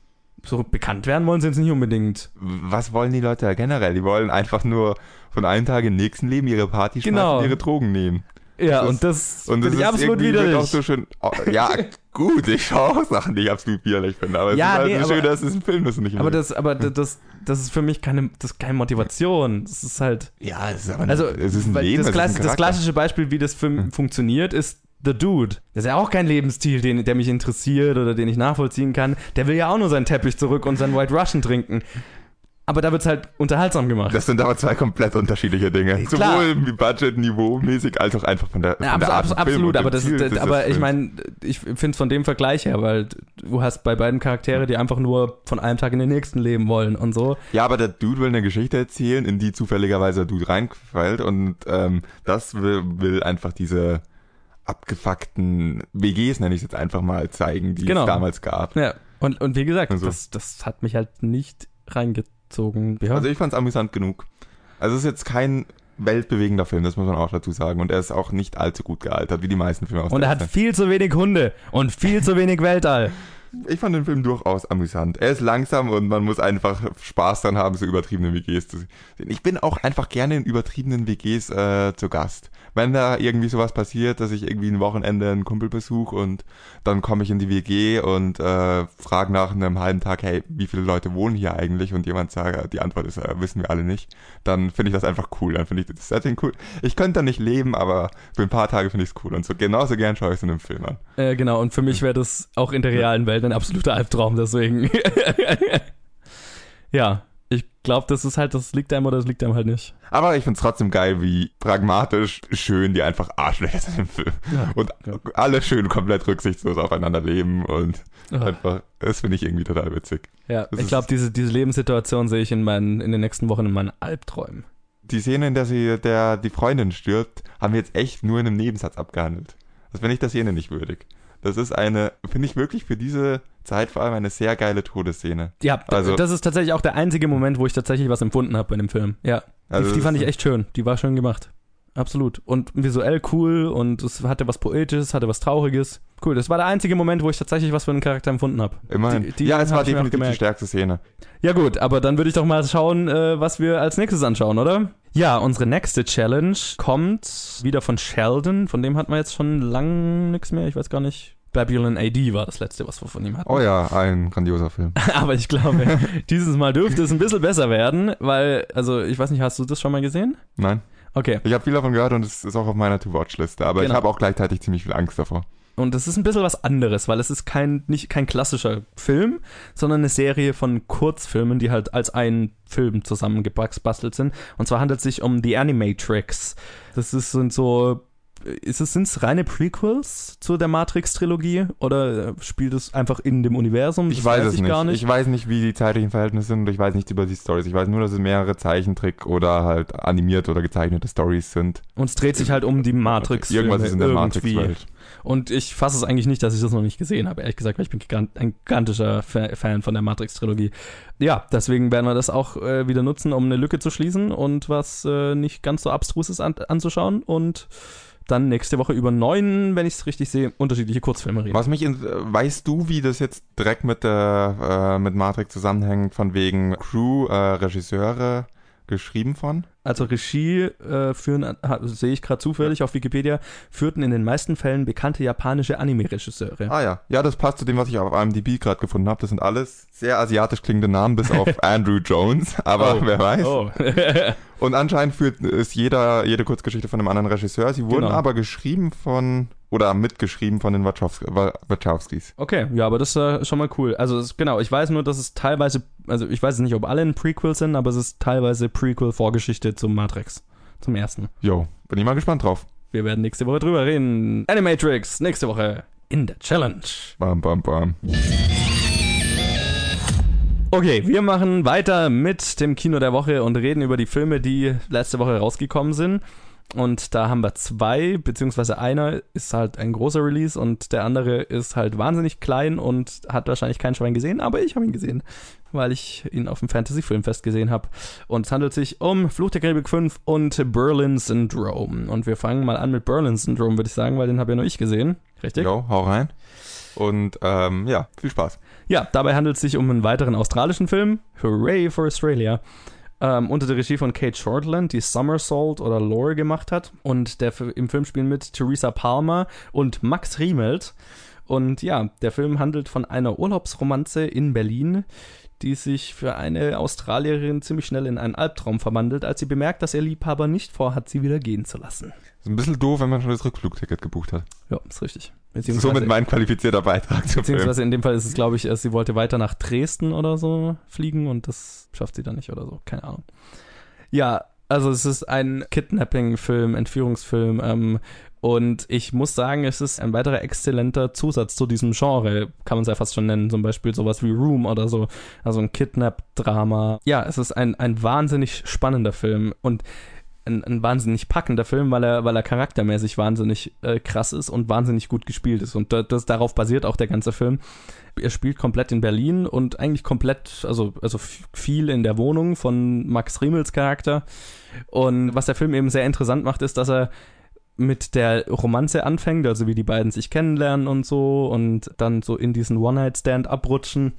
So bekannt werden wollen sie jetzt nicht unbedingt. Was wollen die Leute generell? Die wollen einfach nur von einem Tag in den nächsten Leben ihre Party Genau. und ihre Drogen nehmen. Ja, Das und das Und das ist absolut widerlich. auch so schön. oh, Ja, gut, ich schaue auch Sachen, die ich absolut widerlich finde. Aber Ja, es ist halt nee, so schön, aber- dass es ein Film ist und nicht aber das, aber das, das ist für mich keine, das ist keine Motivation. Das ist halt. Ja, es ist aber Also, es ist ein Leben. das, es ist klass ein das klassische Beispiel, wie das Film funktioniert, ist The Dude. Das ist ja auch kein Lebensstil, den, der mich interessiert oder den ich nachvollziehen kann. Der will ja auch nur seinen Teppich zurück und sein White Russian trinken. Aber da wird es halt unterhaltsam gemacht. Das sind aber zwei komplett unterschiedliche Dinge. Klar. Sowohl Budget-Niveau-mäßig als auch einfach von der, von Ja, der Art absolut, Films und aber, das ist, aber ich meine, ich finde es von dem Vergleich her, weil du hast bei beiden Charaktere, die einfach nur von einem Tag in den nächsten leben wollen und so. Ja, aber der Dude will eine Geschichte erzählen, in die zufälligerweise der Dude reinfällt und ähm, das will, will einfach diese abgefuckten WGs, nenne ich es jetzt einfach mal, zeigen, die Genau. es damals gab. Ja, und, und wie gesagt, Also. das, das hat mich halt nicht reingezogen. Ja. Also ich fand es amüsant genug. Also es ist jetzt kein weltbewegender Film, das muss man auch dazu sagen. Und er ist auch nicht allzu gut gealtert, wie die meisten Filme aus und er hat viel zu wenig Hunde und viel zu wenig Weltall. Ich fand den Film durchaus amüsant. Er ist langsam und man muss einfach Spaß dran haben, so übertriebene WGs zu sehen. Ich bin auch einfach gerne in übertriebenen WGs äh, zu Gast. Wenn da irgendwie sowas passiert, dass ich irgendwie ein Wochenende einen Kumpel besuche und dann komme ich in die WG und äh, frage nach einem halben Tag, hey, wie viele Leute wohnen hier eigentlich? Und jemand sagt, die Antwort ist, äh, wissen wir alle nicht. Dann finde ich das einfach cool. Dann finde ich das Setting cool. Ich könnte da nicht leben, aber für ein paar Tage finde ich es cool. Und so genauso gern schaue ich es in einem Film an. Äh, genau, und für mich wäre das auch in der realen Welt ein absoluter Albtraum, deswegen. ja, Ich glaube, das ist halt, das liegt einem oder das liegt einem halt nicht. Aber ich find's trotzdem geil, wie pragmatisch schön die einfach Arschlöcher sind im Film. Ja. Und Ja. alle schön komplett rücksichtslos aufeinander leben und Ah. einfach, das finde ich irgendwie total witzig. Ja, Das ich glaube, diese, diese Lebenssituation sehe ich in, meinen, in den nächsten Wochen in meinen Albträumen. Die Szene, in der sie, der die Freundin stirbt, haben wir jetzt echt nur in einem Nebensatz abgehandelt. Das finde ich der Szene nicht würdig. Das ist eine, finde ich wirklich für diese Zeit vor allem eine sehr geile Todesszene. Ja, Also- das ist tatsächlich auch der einzige Moment, wo ich tatsächlich was empfunden habe bei dem Film. Ja, Also die, die fand ich echt schön. Die war schön gemacht. Absolut. Und visuell cool und es hatte was Poetisches, hatte was Trauriges. Cool, das war der einzige Moment, wo ich tatsächlich was für einen Charakter empfunden habe. Immerhin. Die- die ja, es war definitiv die stärkste Szene. Ja gut, aber dann würde ich doch mal schauen, äh, was wir als nächstes anschauen, oder? Ja, unsere nächste Challenge kommt wieder von Sheldon. Von dem hatten wir jetzt schon lang nichts mehr. Ich weiß gar nicht. Babylon AD war das letzte, was wir von ihm hatten. Oh ja, ein grandioser Film. Aber ich glaube, dieses Mal dürfte es ein bisschen besser werden, weil, also ich weiß nicht, hast du das schon mal gesehen? Nein. Okay. Ich habe viel davon gehört und es ist auch auf meiner To-Watch-Liste, aber ich Genau. habe auch gleichzeitig ziemlich viel Angst davor. Und es ist ein bisschen was anderes, weil es ist kein, nicht kein klassischer Film, sondern eine Serie von Kurzfilmen, die halt als ein Film zusammengebastelt sind. Und zwar handelt es sich um The Animatrix. Das ist, sind so, ist es, sind es reine Prequels zu der Matrix-Trilogie oder äh, spielt es einfach in dem Universum? Ich Das weiß es ich nicht. gar nicht. Ich weiß nicht, wie die zeitlichen Verhältnisse sind und ich weiß nichts über die Stories. Ich weiß nur, dass es mehrere Zeichentrick oder halt animierte oder gezeichnete Stories sind. Und es dreht sich halt um die matrix Irgendwas ist in der Matrix-Welt. Und ich fasse es eigentlich nicht, dass ich das noch nicht gesehen habe, ehrlich gesagt, weil ich bin ein gigantischer Fa- Fan von der Matrix-Trilogie. Ja, deswegen werden wir das auch äh, wieder nutzen, um eine Lücke zu schließen und was äh, nicht ganz so abstruses an, anzuschauen und dann nächste Woche über neun, wenn ich es richtig sehe, unterschiedliche Kurzfilme reden. Was mich in, äh, weißt du, wie das jetzt direkt mit der äh, mit Matrix zusammenhängt, von wegen Crew, äh, Regisseure geschrieben von? Also Regie äh, führen, sehe ich gerade zufällig auf Wikipedia, führten in den meisten Fällen bekannte japanische Anime-Regisseure. Ah ja, ja, das passt zu dem, was ich auf IMDb gerade gefunden habe. Das sind alles sehr asiatisch klingende Namen, bis auf Andrew Jones. Aber Oh. wer weiß. Oh. Und anscheinend führt ist jeder jede Kurzgeschichte von einem anderen Regisseur. Sie wurden Genau. aber geschrieben von oder mitgeschrieben von den Wachowski, Wa- Wachowskis. Okay, ja, aber das ist äh, schon mal cool. Also es, genau, ich weiß nur, dass es teilweise, also ich weiß nicht, ob alle ein Prequel sind, aber es ist teilweise Prequel-Vorgeschichte zum Matrix, zum ersten. Jo, bin ich mal gespannt drauf. Wir werden nächste Woche drüber reden. Animatrix, nächste Woche in der Challenge. Bam, bam, bam. Okay, wir machen weiter mit dem Kino der Woche und reden über die Filme, die letzte Woche rausgekommen sind. Und da haben wir zwei, beziehungsweise einer ist halt ein großer Release und der andere ist halt wahnsinnig klein und hat wahrscheinlich kein Schwein gesehen, aber ich habe ihn gesehen, weil ich ihn auf dem Fantasy Filmfest gesehen habe. Und es handelt sich um Fluch der Karibik 5 und Berlin Syndrome. Und wir fangen mal an mit Berlin Syndrome, würde ich sagen, weil den habe ja nur ich gesehen. Richtig? Jo, hau rein. Und ähm, ja, viel Spaß. Ja, dabei handelt es sich um einen weiteren australischen Film, Hooray for Australia, ähm, unter der Regie von Kate Shortland, die Somersault oder Lore gemacht hat. Und der im Film spielen mit Theresa Palmer und Max Riemelt. Und ja, der Film handelt von einer Urlaubsromanze in Berlin, die sich für eine Australierin ziemlich schnell in einen Albtraum verwandelt, als sie bemerkt, dass ihr Liebhaber nicht vorhat, sie wieder gehen zu lassen. Ist ein bisschen doof, wenn man schon das Rückflugticket gebucht hat. Ja, ist richtig. Somit mein qualifizierter Beitrag zum Film. Beziehungsweise in dem Fall ist es, glaube ich, äh, sie wollte weiter nach Dresden oder so fliegen und das schafft sie dann nicht oder so. Keine Ahnung. Ja, also es ist ein Kidnapping-Film, Entführungsfilm. Ähm, und ich muss sagen, es ist ein weiterer exzellenter Zusatz zu diesem Genre, kann man es ja fast schon nennen. Zum Beispiel sowas wie Room oder so. Also ein Kidnap-Drama. Ja, es ist ein, ein wahnsinnig spannender Film und ein, ein wahnsinnig packender Film, weil er, weil er charaktermäßig wahnsinnig äh, krass ist und wahnsinnig gut gespielt ist. Und da- das, darauf basiert auch der ganze Film. Er spielt komplett in Berlin und eigentlich komplett, also, also viel in der Wohnung von Max Riemels Charakter. Und was der Film eben sehr interessant macht, ist, dass er mit der Romanze anfängt, also wie die beiden sich kennenlernen und so und dann so in diesen One-Night-Stand abrutschen.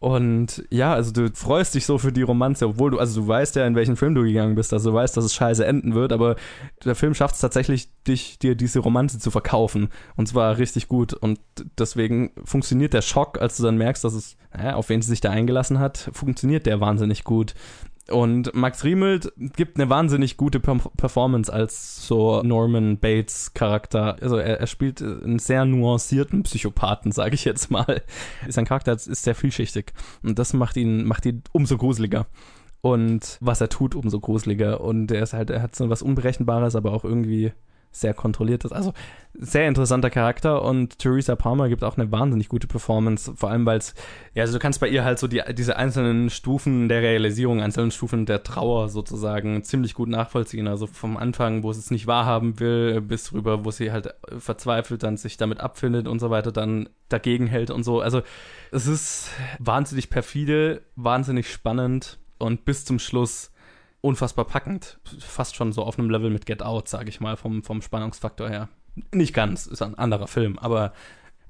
Und ja, also du freust dich so für die Romanze, obwohl du, also du weißt ja, in welchen Film du gegangen bist, also du weißt, dass es scheiße enden wird, aber der Film schafft es tatsächlich, dich, dir diese Romanze zu verkaufen. Und zwar richtig gut. Und deswegen funktioniert der Schock, als du dann merkst, dass es, naja, auf wen sie sich da eingelassen hat, funktioniert der wahnsinnig gut. Und Max Riemelt gibt eine wahnsinnig gute Perf- Performance als so Norman Bates Charakter. Also er, er spielt einen sehr nuancierten Psychopathen, sage ich jetzt mal. Sein Charakter ist sehr vielschichtig und das macht ihn macht ihn umso gruseliger. Und was er tut, umso gruseliger. Und er ist halt, er hat so was Unberechenbares, aber auch irgendwie sehr kontrolliert ist. Also sehr interessanter Charakter und Theresa Palmer gibt auch eine wahnsinnig gute Performance, vor allem weil es, ja, also du kannst bei ihr halt so die, diese einzelnen Stufen der Realisierung, einzelnen Stufen der Trauer sozusagen ziemlich gut nachvollziehen. Also vom Anfang, wo sie es nicht wahrhaben will, bis rüber, wo sie halt verzweifelt dann sich damit abfindet und so weiter, dann dagegen hält und so. Also es ist wahnsinnig perfide, wahnsinnig spannend und bis zum Schluss unfassbar packend. Fast schon so auf einem Level mit Get Out, sage ich mal, vom, vom Spannungsfaktor her. Nicht ganz, ist ein anderer Film, aber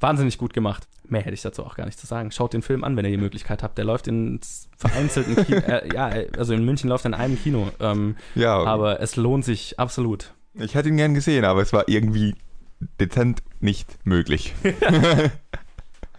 wahnsinnig gut gemacht. Mehr hätte ich dazu auch gar nicht zu sagen. Schaut den Film an, wenn ihr die Möglichkeit habt. Der läuft in vereinzelten Kino, äh, ja, also in München läuft er in einem Kino. Ähm, ja, okay. aber es lohnt sich absolut. Ich hätte ihn gern gesehen, aber es war irgendwie dezent nicht möglich.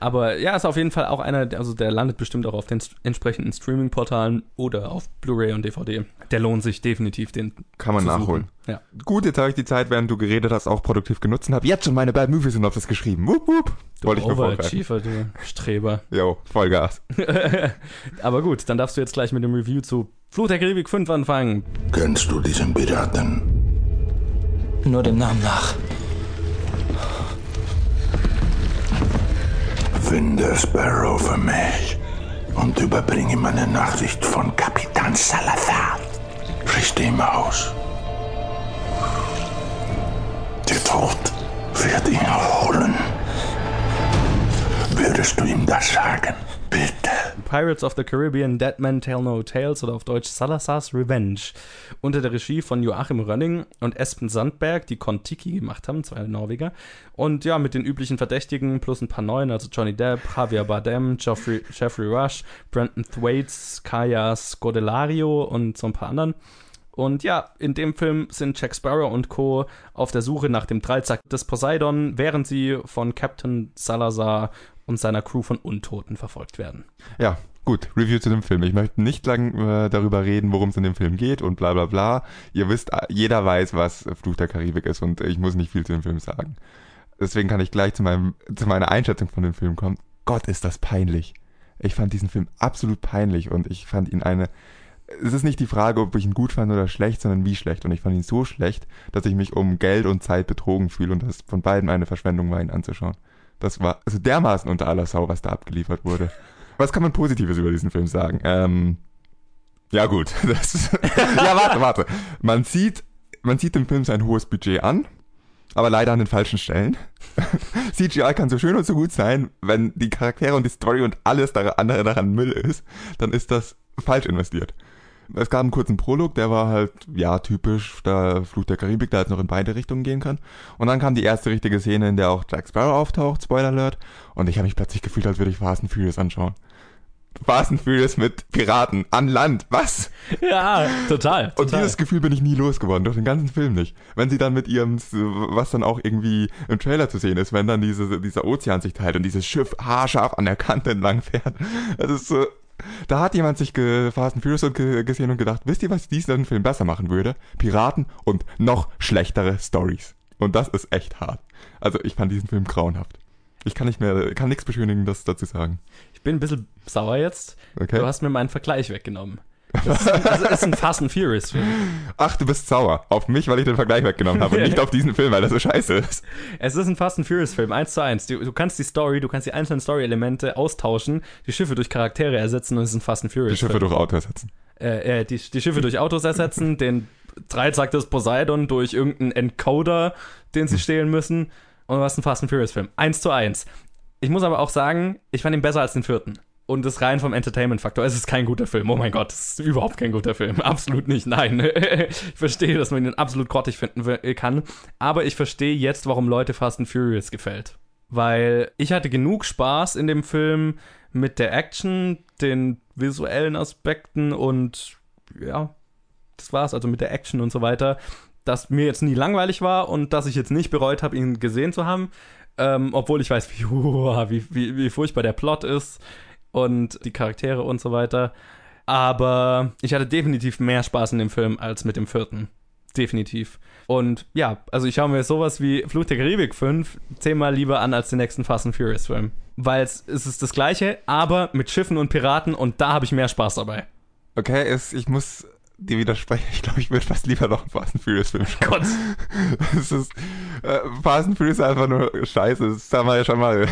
Aber ja, ist auf jeden Fall auch einer, also der landet bestimmt auch auf den entsprechenden Streaming-Portalen oder auf Blu-ray und DVD. Der lohnt sich definitiv, den Kann man nachholen. Ja. Gut, jetzt habe ich die Zeit, während du geredet hast, auch produktiv genutzt und habe jetzt schon meine Bad Movie Synopsis geschrieben. Wupp, wupp. Du Wollte ich Overachiever, du Streber. Jo, Vollgas. Aber gut, dann darfst du jetzt gleich mit dem Review zu Fluch der Karibik 5 anfangen. Kennst du diesen Piraten? Nur dem Namen nach. Finde Sparrow für mich und überbringe meine Nachricht von Kapitän Salazar. Richte ihm aus. Der Tod wird ihn holen. Würdest du ihm das sagen? Pirates of the Caribbean Dead Men Tell No Tales oder auf Deutsch Salazar's Revenge. Unter der Regie von Joachim Rönning und Espen Sandberg, die Kontiki gemacht haben, zwei Norweger. Und ja, mit den üblichen Verdächtigen plus ein paar neuen, also Johnny Depp, Javier Bardem, Geoffrey, Jeffrey Rush, Brandon Thwaites, Kaya Scodelario und so ein paar anderen. Und ja, in dem Film sind Jack Sparrow und Co. auf der Suche nach dem Dreizack des Poseidon, während sie von Captain Salazar und seiner Crew von Untoten verfolgt werden. Ja, gut, Review zu dem Film. Ich möchte nicht lang äh, darüber reden, worum es in dem Film geht und bla bla bla. Ihr wisst, jeder weiß, was Fluch der Karibik ist und ich muss nicht viel zu dem Film sagen. Deswegen kann ich gleich zu, meinem, zu meiner Einschätzung von dem Film kommen. Gott, ist das peinlich. Ich fand diesen Film absolut peinlich und ich fand ihn eine. Es ist nicht die Frage, ob ich ihn gut fand oder schlecht, sondern wie schlecht. Und ich fand ihn so schlecht, dass ich mich um Geld und Zeit betrogen fühle und das von beiden eine Verschwendung war, ihn anzuschauen. Das war also dermaßen unter aller Sau, was da abgeliefert wurde. Was kann man Positives über diesen Film sagen? Ähm, ja gut, das, ja warte, warte. Man sieht, man sieht dem Film sein hohes Budget an, aber leider an den falschen Stellen. CGI kann so schön und so gut sein, wenn die Charaktere und die Story und alles andere daran Müll ist, dann ist das falsch investiert es gab einen kurzen Prolog, der war halt, ja, typisch, der Fluch der Karibik, der halt noch in beide Richtungen gehen kann. Und dann kam die erste richtige Szene, in der auch Jack Sparrow auftaucht, Spoiler Alert. Und ich habe mich plötzlich gefühlt, als würde ich Fast and Furious anschauen. Fast and Furious mit Piraten an Land, was? Ja, total, total. Und dieses Gefühl bin ich nie losgeworden, durch den ganzen Film nicht. Wenn sie dann mit ihrem, was dann auch irgendwie im Trailer zu sehen ist, wenn dann diese, dieser Ozean sich teilt und dieses Schiff haarscharf an der Kante entlang fährt. Das ist so, da hat jemand sich Fast and Furious gesehen und gedacht, wisst ihr, was diesen Film besser machen würde? Piraten und noch schlechtere Stories. Und das ist echt hart. Also ich fand diesen Film grauenhaft. Ich kann nicht mehr, kann nichts Beschönigendes dazu sagen. Ich bin ein bisschen sauer jetzt. Okay. Du hast mir meinen Vergleich weggenommen. Das, das ist ein Fast and Furious Film. Ach, du bist sauer. Auf mich, weil ich den Vergleich weggenommen habe und nicht auf diesen Film, weil das so scheiße ist. Es ist ein Fast and Furious Film, eins zu eins. Du, du kannst die Story, du kannst die einzelnen Story-Elemente austauschen, die Schiffe durch Charaktere ersetzen und es ist ein Fast and Furious Film. Die Schiffe durch Autos ersetzen. Äh, äh, die, die Schiffe durch Autos ersetzen, den Dreizack des Poseidon durch irgendeinen Encoder, den sie stehlen müssen. Und du hast einen Fast and Furious Film. Eins zu eins. Ich muss aber auch sagen, ich fand ihn besser als den vierten und das rein vom Entertainment-Faktor. Es ist kein guter Film. Oh mein Gott, es ist überhaupt kein guter Film. Absolut nicht. Nein. ich verstehe, dass man ihn absolut grottig finden kann. Aber ich verstehe jetzt, warum Leute Fast and Furious gefällt. Weil ich hatte genug Spaß in dem Film mit der Action, den visuellen Aspekten und ja, das war's. Also mit der Action und so weiter. Dass mir jetzt nie langweilig war und dass ich jetzt nicht bereut habe, ihn gesehen zu haben. Ähm, obwohl ich weiß, wie, wie, wie, wie furchtbar der Plot ist und die Charaktere und so weiter. Aber ich hatte definitiv mehr Spaß in dem Film als mit dem vierten. Definitiv. Und ja, also ich schaue mir sowas wie Fluch der Karibik 5 zehnmal lieber an als den nächsten Fast and Furious Film. Weil es, ist das gleiche, aber mit Schiffen und Piraten und da habe ich mehr Spaß dabei. Okay, es, ich muss dir widersprechen. Ich glaube, ich würde fast lieber noch einen Fast and Furious Film schauen. Gott. Es ist, äh, Fast and Furious ist einfach nur scheiße. Das haben wir ja schon mal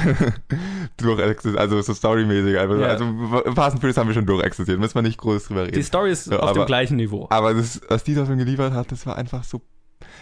durchexistiert, also so storymäßig. Einfach. Ja. Also Fast and Furious haben wir schon durchexistiert. Müssen wir nicht groß drüber reden. Die Story ist Ja, auf dem aber- gleichen Niveau. Aber das, was dieser Film geliefert hat, das war einfach so.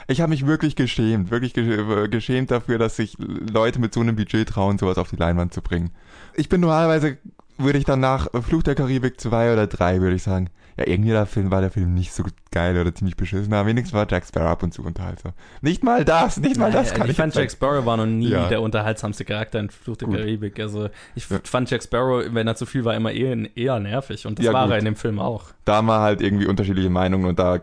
Ich habe mich wirklich geschämt, wirklich gesch- geschämt dafür, dass sich Leute mit so einem Budget trauen, sowas auf die Leinwand zu bringen. Ich bin normalerweise, würde ich dann nach Fluch der Karibik 2 oder 3, würde ich sagen, ja, irgendwie der Film war der Film nicht so geil oder ziemlich beschissen, aber wenigstens war Jack Sparrow ab und zu unterhaltsam. Nicht mal das, nicht mal das Naja, kann ich ich fand Jack Sparrow war noch nie Ja. der unterhaltsamste Charakter in Fluch der Gut. Karibik. Also ich Ja. fand Jack Sparrow, wenn er zu viel war, immer eher, eher nervig. Und das Ja, war gut. er in dem Film auch. da haben wir halt irgendwie unterschiedliche Meinungen und da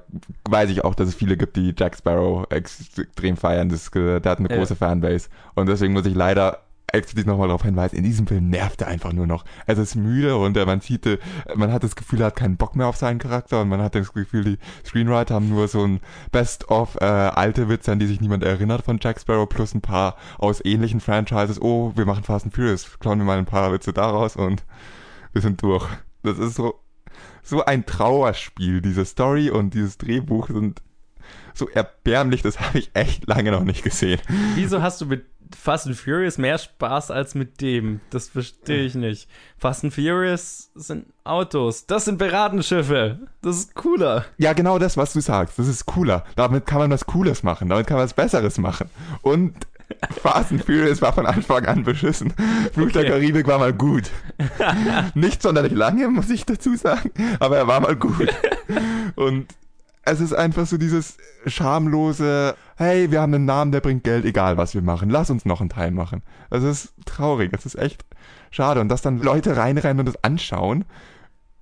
weiß ich auch, dass es viele gibt, die Jack Sparrow extrem feiern. Das, der hat eine große Fanbase. Und deswegen muss ich leider explizit nochmal darauf hinweisen, in diesem Film nervt er einfach nur noch. Es ist müde und äh, man sieht, äh, man hat das Gefühl, er hat keinen Bock mehr auf seinen Charakter und man hat das Gefühl, die Screenwriter haben nur so ein Best-of äh, alte Witze, an die sich niemand erinnert von Jack Sparrow, plus ein paar aus ähnlichen Franchises. Oh, wir machen Fast and Furious, klauen wir mal ein paar Witze daraus und wir sind durch. Das ist so, so ein Trauerspiel. Diese Story und dieses Drehbuch sind so erbärmlich, das habe ich echt lange noch nicht gesehen. Wieso hast du mit Fast and Furious mehr Spaß als mit dem? Das verstehe ich nicht. Fast and Furious sind Autos. Das sind Piratenschiffe. Das ist cooler. Ja, genau das, was du sagst. Das ist cooler. Damit kann man was Cooles machen. Damit kann man was Besseres machen. Und Fast and Furious war von Anfang an beschissen. Fluch der Okay. Karibik war mal gut. Nicht sonderlich lange, muss ich dazu sagen, aber er war mal gut. Und es ist einfach so dieses schamlose, hey, wir haben einen Namen, der bringt Geld, egal was wir machen. Lass uns noch einen Teil machen. Das ist traurig. Das ist echt schade. Und dass dann Leute reinrennen und das anschauen.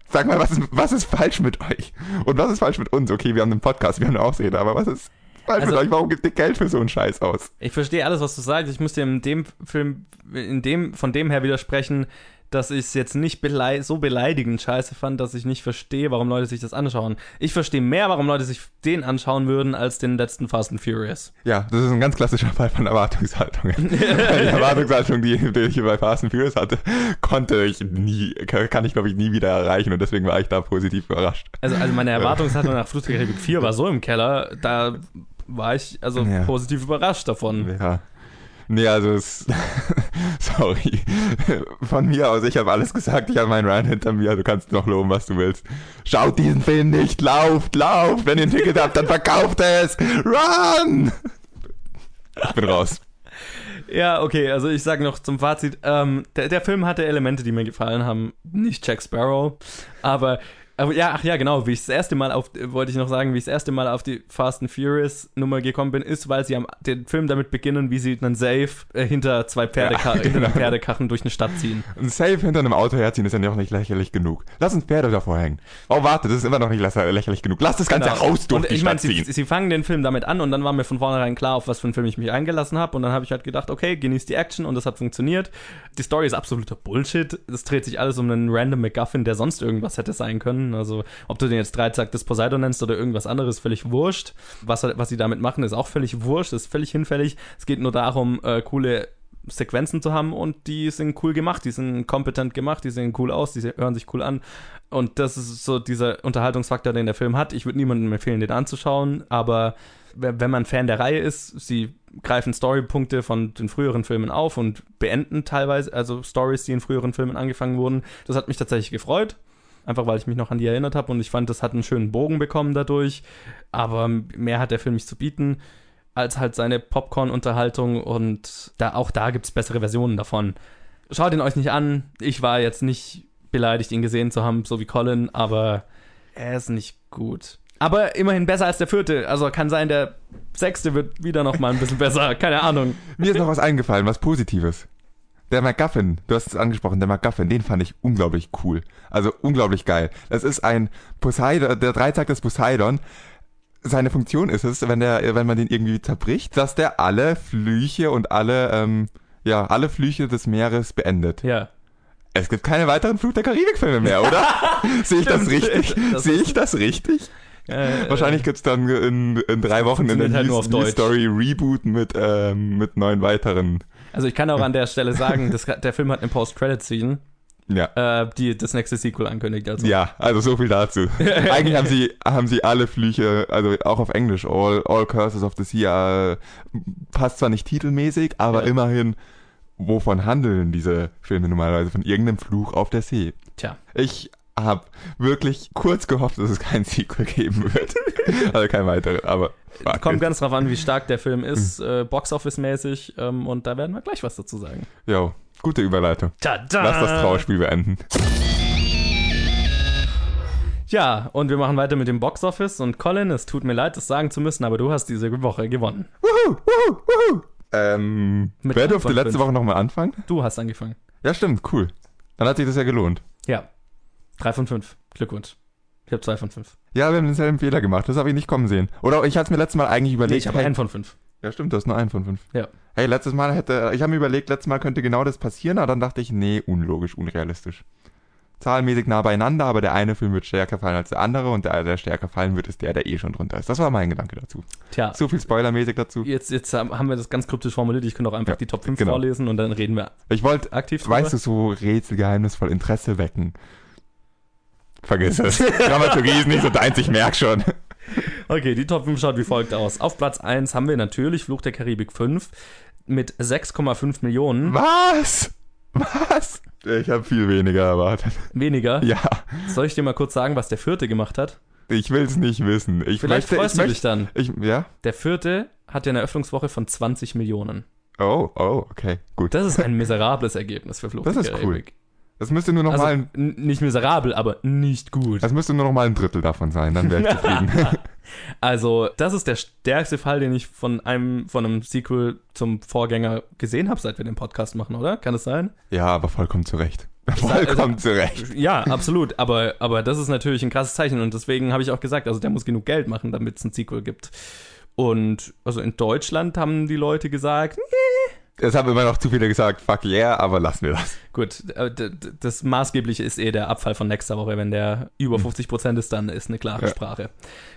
Sag mal, was ist, was ist falsch mit euch? Und was ist falsch mit uns? Okay, wir haben einen Podcast, wir haben eine Ausrede, aber was ist falsch Also- mit euch? Warum gibt ihr Geld für so einen Scheiß aus? Ich verstehe alles, was du sagst. Ich muss dir in dem Film, in dem, von dem her widersprechen, dass ich es jetzt nicht belei so beleidigend scheiße fand, dass ich nicht verstehe, warum Leute sich das anschauen. Ich verstehe mehr, warum Leute sich den anschauen würden, als den letzten Fast and Furious. Ja, das ist ein ganz klassischer Fall von Erwartungshaltung. die Erwartungshaltung, die, die ich bei Fast and Furious hatte, konnte ich nie, kann ich glaube ich nie wieder erreichen und deswegen war ich da positiv überrascht. Also, also meine Erwartungshaltung nach Flucht der Karibik 4 war so im Keller, da war ich also Ja. positiv überrascht davon. Ja. Nee, also es, sorry. Von mir aus, ich habe alles gesagt, ich habe meinen Run hinter mir, du kannst noch loben, was du willst. Schaut diesen Film nicht, lauft, lauft, wenn ihr ein Ticket habt, dann verkauft es. Run! Ich bin raus. Ja, okay, also ich sage noch zum Fazit, ähm, der, der Film hatte Elemente, die mir gefallen haben. Nicht Jack Sparrow, aber, aber ja, ach ja, genau, wie ich das erste Mal auf, wollte ich noch sagen, wie ich das erste Mal auf die Fast and Furious Nummer gekommen bin, ist, weil sie am, den Film damit beginnen, wie sie einen Safe äh, hinter zwei Pferdeka Ja, hinter genau. einem Pferdekarren durch eine Stadt ziehen. Ein Safe hinter einem Auto herziehen ist ja noch nicht lächerlich genug. Lass uns Pferde davor hängen. Oh, warte, das ist immer noch nicht lächer- lächerlich genug. Lass das Ganze Genau. raus durch und die ich meine, Stadt sie, ziehen. sie fangen den Film damit an und dann war mir von vornherein klar, auf was für einen Film ich mich eingelassen habe. Und dann habe ich halt gedacht, okay, genießt die Action und das hat funktioniert. Die Story ist absoluter Bullshit. Es dreht sich alles um einen random MacGuffin, der sonst irgendwas hätte sein können. Also, ob du den jetzt Dreizack des Poseidon nennst oder irgendwas anderes, völlig wurscht. Was, was sie damit machen, ist auch völlig wurscht, ist völlig hinfällig. Es geht nur darum, äh, coole Sequenzen zu haben und die sind cool gemacht, die sind kompetent gemacht, die sehen cool aus, die hören sich cool an. Und das ist so dieser Unterhaltungsfaktor, den der Film hat. Ich würde niemandem empfehlen, den anzuschauen, aber we- wenn man Fan der Reihe ist, sie greifen Storypunkte von den früheren Filmen auf und beenden teilweise, also Stories, die in früheren Filmen angefangen wurden. Das hat mich tatsächlich gefreut. Einfach weil ich mich noch an die erinnert habe und ich fand, das hat einen schönen Bogen bekommen dadurch. Aber mehr hat der Film nicht zu bieten als halt seine Popcorn-Unterhaltung und da auch da gibt es bessere Versionen davon. Schaut ihn euch nicht an. Ich war jetzt nicht beleidigt, ihn gesehen zu haben, so wie Colin, aber er ist nicht gut. Aber immerhin besser als der vierte. Also kann sein, der sechste wird wieder noch mal ein bisschen besser. Keine Ahnung. Mir ist noch was eingefallen, was Positives. Der MacGuffin, du hast es angesprochen, der MacGuffin, den fand ich unglaublich cool. Also unglaublich geil. Das ist ein Poseidon, der Dreizack des Poseidon. Seine Funktion ist es, wenn der, wenn man den irgendwie zerbricht, dass der alle Flüche und alle, ähm, ja, alle Flüche des Meeres beendet. Ja. Es gibt keine weiteren Flut der Karibik-Filme mehr, oder? Sehe ich das richtig? Sehe ich das richtig? Äh, Wahrscheinlich gibt's dann in, in drei Wochen in der halt News Deutsch. Story Reboot mit, ähm, mit neun weiteren. Also ich kann auch an der Stelle sagen, das, der Film hat eine Post-Credit-Scene. Ja. äh, die das nächste Sequel ankündigt. Also. Ja, also so viel dazu. Eigentlich haben sie, haben sie alle Flüche, also auch auf Englisch, All, all Curses of the Sea, äh, passt zwar nicht titelmäßig, aber Ja. immerhin, wovon handeln diese Filme normalerweise? Von irgendeinem Fluch auf der See. Tja. Ich habe wirklich kurz gehofft, dass es kein Sequel geben wird. also kein weiteres, aber fuck Kommt it. ganz drauf an, wie stark der Film ist, äh, Boxoffice-mäßig. Ähm, und da werden wir gleich was dazu sagen. Jo, gute Überleitung. Tada! Lass das Trauerspiel beenden. Ja, und wir machen weiter mit dem Boxoffice. Und Colin, es tut mir leid, das sagen zu müssen, aber du hast diese Woche gewonnen. Ähm, Mit wer fünf durfte von letzte. Woche nochmal anfangen? Du hast angefangen. Ja, stimmt, cool. Dann hat sich das ja gelohnt. Ja. Drei von fünf. Glückwunsch. Ich habe zwei von fünf. Ja, wir haben denselben Fehler gemacht. Das habe ich nicht kommen sehen. Oder ich hatte es mir letztes Mal eigentlich Nee, überlegt. ich habe hey, einen von fünf. ja, stimmt, das ist nur ein von fünf. Ja. Hey, letztes Mal hätte, ich habe mir überlegt, letztes Mal könnte genau das passieren, aber dann dachte ich, nee, unlogisch, unrealistisch. Zahlenmäßig nah beieinander, aber der eine Film wird stärker fallen als der andere und der, der stärker fallen wird, ist der, der eh schon drunter ist. Das war mein Gedanke dazu. Tja, So viel spoilermäßig dazu. jetzt, jetzt haben wir das ganz kryptisch formuliert. Ich könnte auch einfach Ja, die Top 5 genau. vorlesen und dann reden wir Ich wollte, aktiv drüber. weißt du, so rätselgeheimnisvoll Interesse wecken. Vergiss es. Dramaturgie ist nicht so deins, ich merk schon. Okay, die Top 5 schaut wie folgt aus. Auf Platz 1 haben wir natürlich Fluch der Karibik 5 mit 6,5 Millionen. Was? Was? Ich habe viel weniger erwartet. Weniger. Ja, Soll ich dir mal kurz sagen, was der vierte gemacht hat? ich will es nicht wissen. Ich Vielleicht möchte, freust ich du möchte, dich dann. Ich, ja? Der vierte hat ja eine Eröffnungswoche von 20 Millionen. Oh, oh, okay, gut. Das ist ein miserables Ergebnis für Fluch Das der ist cool. Das müsste nur noch Also mal ein, nicht miserabel, aber nicht gut. das müsste nur noch mal ein Drittel davon sein, dann wäre ich zufrieden. Also, das ist der stärkste Fall, den ich von einem, von einem Sequel zum Vorgänger gesehen habe, seit wir den Podcast machen, oder? Kann es sein? ja, aber vollkommen zu Recht. also- Vollkommen zu Recht. Ja, absolut. Aber, aber das ist natürlich ein krasses Zeichen und deswegen habe ich auch gesagt, also der muss genug Geld machen, damit es ein Sequel gibt. Und also in Deutschland haben die Leute gesagt, Es haben immer noch zu viele gesagt, fuck yeah, aber lassen wir das. gut, äh, das Maßgebliche ist eh der Abfall von nächster Woche. Wenn der über 50% ist, dann ist eine klare Ja. Sprache.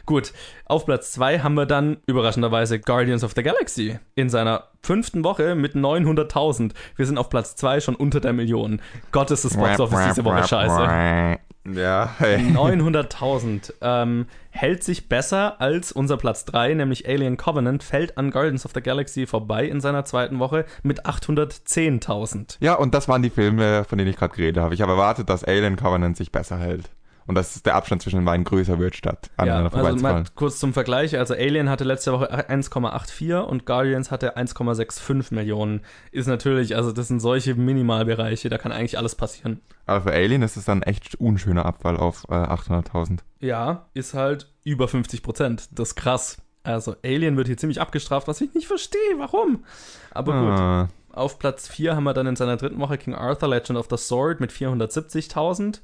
Gut, auf Platz 2 haben wir dann überraschenderweise Guardians of the Galaxy in seiner fünften Woche mit 900.000. Wir sind auf Platz 2 schon unter der Million. Gott, ist das Box Office diese Woche scheiße. Ja, hey. 900.000 ähm, hält sich besser als unser Platz 3, nämlich Alien Covenant, fällt an Guardians of the Galaxy vorbei in seiner zweiten Woche mit 810.000. Ja, und das waren die Filme, von denen ich gerade geredet habe. Ich habe erwartet, dass Alien Covenant sich besser hält. Und dass der Abstand zwischen den beiden größer wird, statt Ja, aneinander also vorbeizufallen. mal kurz zum Vergleich, also Alien hatte letzte Woche 1,84 und Guardians hatte 1,65 Millionen. Ist natürlich, also das sind solche Minimalbereiche, da kann eigentlich alles passieren. Aber für Alien ist es dann echt unschöner Abfall auf äh, 800.000. Ja, ist halt über 50 Prozent. Das ist krass. Also Alien wird hier ziemlich abgestraft, was ich nicht verstehe, warum. Aber gut. Ah, Auf Platz 4 haben wir dann in seiner dritten Woche King Arthur Legend of the Sword mit 470.000.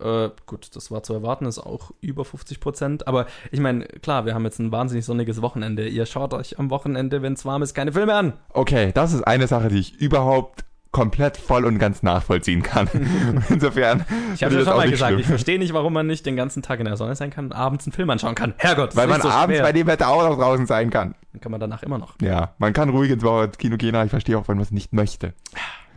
Äh, gut, das war zu erwarten, ist auch über 50 Prozent. Aber ich meine, klar, wir haben jetzt ein wahnsinnig sonniges Wochenende. Ihr schaut euch am Wochenende, wenn es warm ist, keine Filme an. Okay, das ist eine Sache, die ich überhaupt komplett voll und ganz nachvollziehen kann. Insofern. Ich habe ja das schon mal gesagt, schlimm. ich verstehe nicht, warum man nicht den ganzen Tag in der Sonne sein kann und abends einen Film anschauen kann. Herrgott, das Weil ist man so abends schwer. bei dem Wetter auch noch draußen sein kann. Dann kann man danach immer noch. Ja, man kann ruhig ins Kino gehen, aber ich verstehe auch, wenn man es nicht möchte.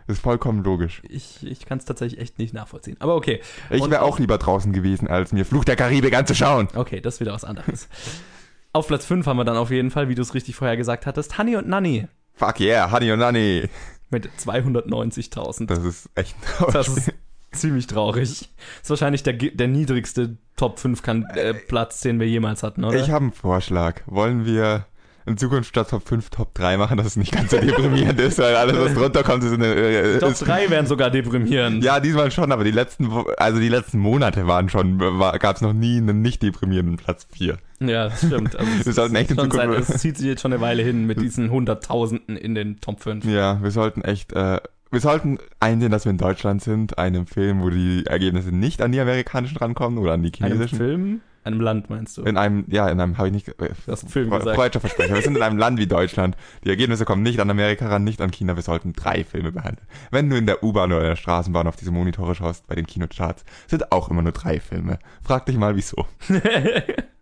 Das ist vollkommen logisch. Ich, ich kann es tatsächlich echt nicht nachvollziehen. Aber okay. Ich wäre auch lieber draußen gewesen, als mir Fluch der Karibik anzuschauen. Okay, das ist wieder was anderes. auf Platz 5 haben wir dann auf jeden Fall, wie du es richtig vorher gesagt hattest, Honey und Nanny Fuck yeah, Honey und Nanny. mit 290.000. Das ist echt Das ist ziemlich traurig. Das ist wahrscheinlich der, der niedrigste Top 5 kan äh, Platz, den wir jemals hatten, oder? Ich habe einen Vorschlag. Wollen wir in Zukunft statt Top 5 Top 3 machen, dass es nicht ganz so deprimierend ist, weil alles, was drunter kommt, ist eine. Äh, Top ist, 3 wären sogar deprimierend. ja, diesmal schon, aber die letzten, also die letzten Monate waren schon, gab es noch nie einen nicht deprimierenden Platz 4. Ja, das stimmt. Also es sollten echt in Zukunft- es zieht sich jetzt schon eine Weile hin mit diesen Hunderttausenden in den Top 5. Ja, wir sollten echt, äh, wir sollten einsehen, dass wir in Deutschland sind, einem Film, wo die Ergebnisse nicht an die amerikanischen rankommen oder an die Einem chinesischen. Film? Einem Land, meinst du? In einem, ja, in einem, habe ich nicht, äh, Du hast Film Fre- gesagt. Freudscher Versprecher. Wir sind in einem Land wie Deutschland. Die Ergebnisse kommen nicht an Amerika ran, nicht an China. Wir sollten drei Filme behandeln. Wenn du in der U-Bahn oder in der Straßenbahn auf diese Monitore schaust, bei den Kinocharts, sind auch immer nur drei Filme. Frag dich mal, wieso.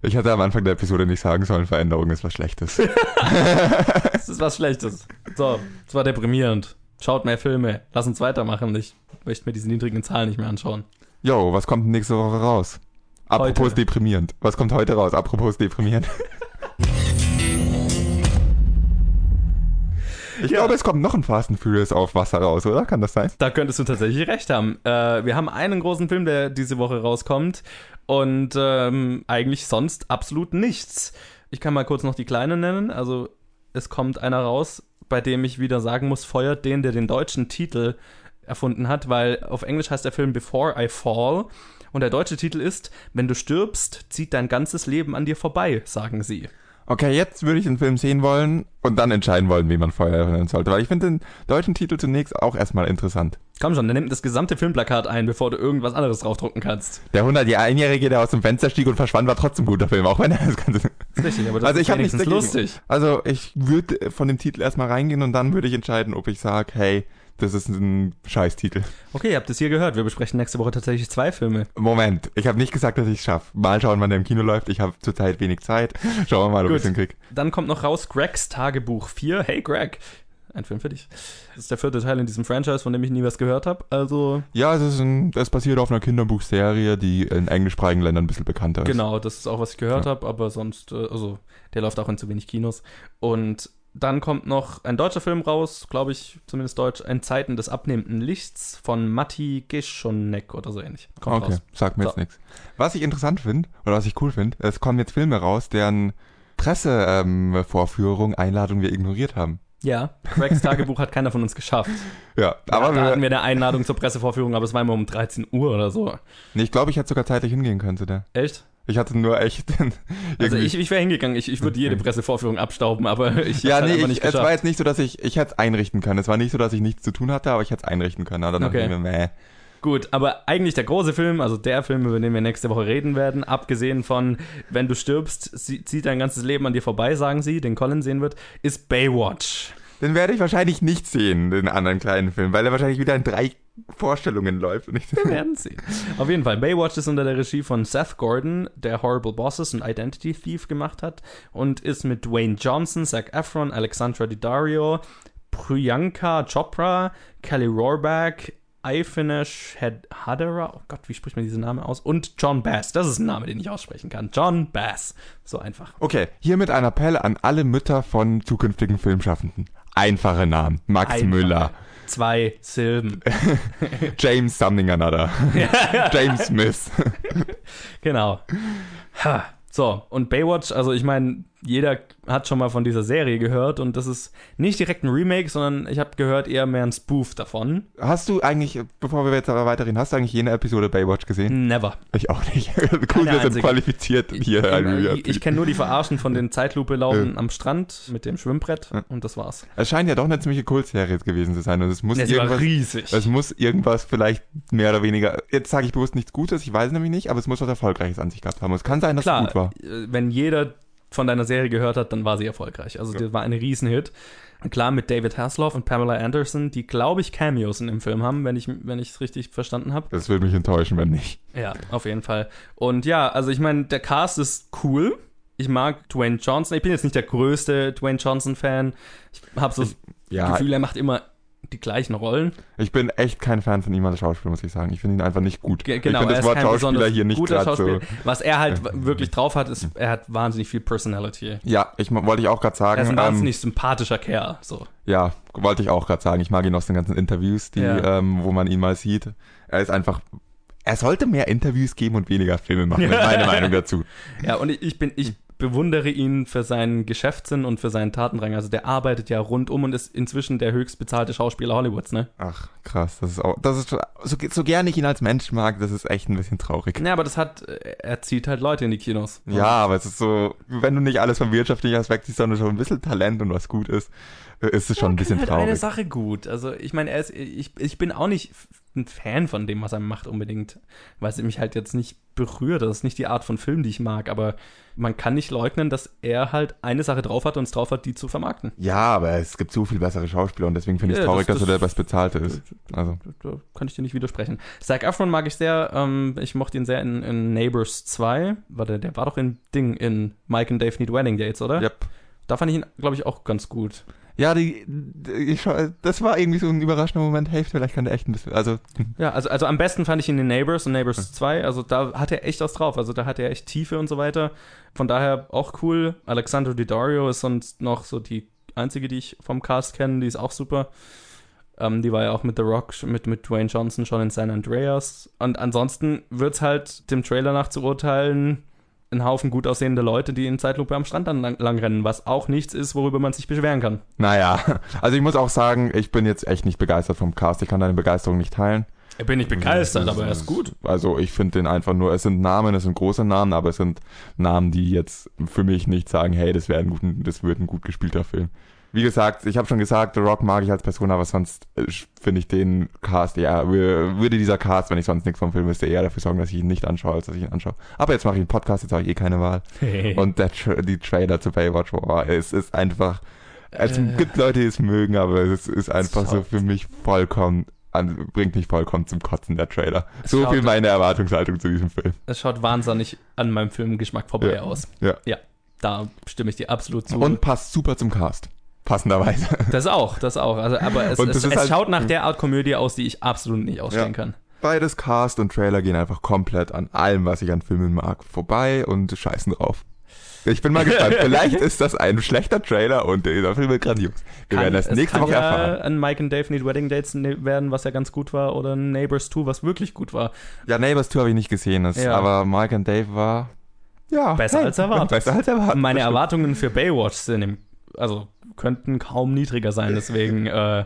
Ich hatte am Anfang der Episode nicht sagen sollen, Veränderung ist was Schlechtes. Das ist was Schlechtes. So, das war deprimierend. Schaut mehr Filme. Lass uns weitermachen. Ich möchte mir diese niedrigen Zahlen nicht mehr anschauen. Jo, was kommt nächste Woche raus? Apropos Heute. deprimierend. Was kommt heute raus? Apropos deprimierend. Ich Ja. glaube, es kommt noch ein Fast and Furious auf Wasser raus, oder? Kann das sein? Da könntest du tatsächlich recht haben. Äh, wir haben einen großen Film, der diese Woche rauskommt und ähm, eigentlich sonst absolut nichts. Ich kann mal kurz noch die kleinen nennen. Also es kommt einer raus, bei dem ich wieder sagen muss, feuert den, der den deutschen Titel erfunden hat, weil auf Englisch heißt der Film Before I Fall und der deutsche Titel ist Wenn du stirbst, zieht dein ganzes Leben an dir vorbei, sagen sie. Okay, jetzt würde ich den Film sehen wollen und dann entscheiden wollen, wie man Feuer nennen sollte. Weil ich finde den deutschen Titel zunächst auch erstmal interessant. Komm schon, dann nimm das gesamte Filmplakat ein, bevor du irgendwas anderes draufdrucken kannst. Der 101-Jährige, der aus dem Fenster stieg und verschwand, war trotzdem ein guter Film, auch wenn er das Ganze. ist richtig, aber das Also ist ich nichts wenigstens lustig. Also ich würde von dem Titel erstmal reingehen und dann würde ich entscheiden, ob ich sage, hey, das ist ein Scheißtitel. Okay, ihr habt es hier gehört. Wir besprechen nächste Woche tatsächlich zwei Filme. Moment, ich habe nicht gesagt, dass ich es schaffe. Mal schauen, wann der im Kino läuft. Ich habe zurzeit wenig Zeit. Schauen wir mal, ob ich es hinkrieg. Dann kommt noch raus Gregs Tagebuch 4. Hey Greg, ein Film für dich. Das ist der vierte Teil in diesem Franchise, von dem ich nie was gehört habe. Also Ja, es ist ein, das basiert auf einer Kinderbuchserie, die in englischsprachigen Ländern ein bisschen bekannter ist. genau, das ist auch, was ich gehört Ja. habe, aber sonst, äh, also der läuft auch in zu wenig Kinos. Und dann kommt noch ein deutscher Film raus, glaube ich, zumindest deutsch, Ein Zeiten des abnehmenden Lichts von Matti Gischonek oder so ähnlich. Kommt Okay, raus. sagt mir So. jetzt nichts. Was ich interessant finde, oder was ich cool finde, es kommen jetzt Filme raus, deren Pressevorführung, ähm, Einladung wir ignoriert haben. Ja, Gregs Tagebuch hat keiner von uns geschafft. Ja, Aber aber da hatten wir, wir eine Einladung zur Pressevorführung, aber es war immer um 13 Uhr oder so. nee, ich glaube, ich hätte sogar zeitlich hingehen können zu der. Echt? Ich hatte nur echt Also ich, ich wäre hingegangen, ich, ich würde jede. Pressevorführung abstauben, aber ich Ja, halt nee, ich, nicht es war jetzt nicht so, dass ich, ich hätte es einrichten können. Es war nicht so, dass ich nichts zu tun hatte, aber ich hätte es einrichten können. Aber dann dachte Okay. ich mir, meh. Gut, aber eigentlich der große Film, also der Film, über den wir nächste Woche reden werden, abgesehen von Wenn du stirbst, zieht dein ganzes Leben an dir vorbei, sagen sie, den Colin sehen wird, ist Baywatch. Den werde ich wahrscheinlich nicht sehen, den anderen kleinen Film, weil er wahrscheinlich wieder in drei Vorstellungen läuft. Wir werden sehen. Auf jeden Fall, Baywatch ist unter der Regie von Seth Gordon, der Horrible Bosses und Identity Thief gemacht hat und ist mit Dwayne Johnson, Zac Efron, Alexandra Daddario, Priyanka Chopra, Kelly Rohrbach, Aifinesh Hadera, oh Gott, wie spricht man diesen Namen aus? Und John Bass, das ist ein Name, den ich aussprechen kann. John Bass, so einfach. okay, hiermit ein Appell an alle Mütter von zukünftigen Filmschaffenden. Einfache Namen. Max Einfache. Müller, Zwei Silben. James Something Another, James Smith. Genau. Ha. So, und Baywatch, also ich meine, jeder hat schon mal von dieser Serie gehört und das ist nicht direkt ein Remake, sondern ich habe gehört eher mehr ein Spoof davon. Hast du eigentlich, bevor wir jetzt aber weiterreden, hast du eigentlich jene Episode Baywatch gesehen? Never. Ich auch nicht. cool, wir sind qualifiziert hier. ich ich kenne nur die Verarschen von den Zeitlupe laufen am Strand mit dem Schwimmbrett und das war's. Es scheint ja doch eine ziemliche Kultserie gewesen zu sein und es muss Ja, irgendwas riesig. Es muss irgendwas vielleicht mehr oder weniger, jetzt sage ich bewusst nichts Gutes, ich weiß nämlich nicht, aber es muss was Erfolgreiches an sich gehabt haben. Es kann sein, dass Klar, es gut war. äh, wenn jeder von deiner Serie gehört hat, dann war sie erfolgreich. Also Ja. das war ein Riesenhit. Und klar mit David Hasselhoff und Pamela Anderson, die glaube ich Cameos in dem Film haben, wenn ich wenn ich es richtig verstanden habe. Das würde mich enttäuschen, wenn nicht. Ja, auf jeden Fall. Und ja, also ich meine, der Cast ist cool. Ich mag Dwayne Johnson. Ich bin jetzt nicht der größte Dwayne Johnson-Fan. Ich habe so das Ja, Gefühl, er macht immer die gleichen Rollen. ich bin echt kein Fan von ihm als Schauspieler, muss ich sagen. Ich finde ihn einfach nicht gut. Ge- Genau, ich finde das Wort Schauspieler hier nicht guter gerade so. Schauspieler. Was er halt w- wirklich drauf hat, ist, er hat wahnsinnig viel Personality. Ja, ich wollte ich auch gerade sagen. Er ist ein ähm, wahnsinnig sympathischer Kerl. So. ja, wollte ich auch gerade sagen. Ich mag ihn aus den ganzen Interviews, die, Ja. ähm, wo man ihn mal sieht. Er ist einfach. Er sollte mehr Interviews geben und weniger Filme machen, ist meine Meinung dazu. Ja, und ich, ich bin, ich bewundere ihn für seinen Geschäftssinn und für seinen Tatendrang. Also der arbeitet ja rundum und ist inzwischen der höchst bezahlte Schauspieler Hollywoods, ne? Ach, krass. Das ist auch. Das ist so, so gerne ich ihn als Mensch mag, das ist echt ein bisschen traurig. Ja, aber das hat, er zieht halt Leute in die Kinos. Ja, aber es ist so, wenn du nicht alles vom wirtschaftlichen Aspekt siehst, sondern schon ein bisschen Talent und was gut ist, äh, ist es schon ein bisschen halt eine traurig. Sache gut. Also ich meine, er ist, ich, ich bin auch nicht ein Fan von dem, was er macht unbedingt, weil es mich halt jetzt nicht berührt. Das ist nicht die Art von Film, die ich mag, aber man kann nicht leugnen, dass er halt eine Sache drauf hat und es drauf hat, die zu vermarkten. Ja, aber es gibt so viel bessere Schauspieler und deswegen finde ich es Ja, traurig, das- dass er das- der Bestbezahlte ist. Also, Da kann ich dir nicht widersprechen. Zac Efron mag ich sehr. Ähm, ich mochte ihn sehr in, in Neighbors 2. War der, der war doch in Ding in Mike and Dave Need Wedding Dates, oder? yep. Da fand ich ihn, glaube ich, auch ganz gut. Ja, die, die das war irgendwie so ein überraschender Moment. Hey, vielleicht kann der echt ein bisschen, also, Ja, also, also am besten fand ich ihn in Neighbors und Neighbors 2. Also da hat er echt was drauf. Also da hat er echt Tiefe und so weiter. Von daher auch cool. Alexandro Daddario ist sonst noch so die einzige, die ich vom Cast kenne. Die ist auch super. Ähm, die war ja auch mit The Rock, mit, mit Dwayne Johnson schon in San Andreas. Und ansonsten wird's halt dem Trailer nach zu urteilen ein Haufen gut aussehende Leute, die in Zeitlupe am Strand dann lang, lang rennen, was auch nichts ist, worüber man sich beschweren kann. naja. Also ich muss auch sagen, ich bin jetzt echt nicht begeistert vom Cast. Ich kann deine Begeisterung nicht teilen. Ich bin nicht begeistert, aber er ist gut. Also ich finde den einfach nur, es sind Namen, es sind große Namen, aber es sind Namen, die jetzt für mich nicht sagen, hey, das wäre ein, gut, das wird ein gut gespielter Film. Wie gesagt, ich habe schon gesagt, The Rock mag ich als Person, aber sonst äh, finde ich den Cast, ja, wür- würde dieser Cast, wenn ich sonst nichts vom Film wüsste, eher dafür sorgen, dass ich ihn nicht anschaue, als dass ich ihn anschaue. Aber jetzt mache ich einen Podcast, jetzt habe ich eh keine Wahl. Und der, Tra die Trailer zu Baywatch, boah, es ist einfach, es Äh. gibt Leute, die es mögen, aber es ist einfach so schaut- für mich vollkommen, an, bringt mich vollkommen zum Kotzen, der Trailer. So schaut- viel meine Erwartungshaltung zu diesem Film. Es schaut wahnsinnig an meinem Filmgeschmack vorbei Ja. aus. Ja. Ja, da stimme ich dir absolut zu. Und passt super zum Cast. Passenderweise. das auch, das auch. Also, aber es, Und es, es halt- schaut nach der Art Komödie aus, die ich absolut nicht ausstehen Ja. kann. Beides Cast und Trailer gehen einfach komplett an allem, was ich an Filmen mag, vorbei und scheißen drauf. Ich bin mal gespannt. Vielleicht ist das ein schlechter Trailer und dieser Film wird grandios. Wir werden das nächste kann Woche ja erfahren. ein Mike and Dave Need Wedding Dates ne- werden, was ja ganz gut war, oder ein Neighbors 2, was wirklich gut war. Ja, Neighbors 2 habe ich nicht gesehen, das, Ja. aber Mike und Dave war ja Besser als erwartet. Besser als erwartet. Meine. Erwartungen für Baywatch sind im, also könnten kaum niedriger sein, deswegen äh,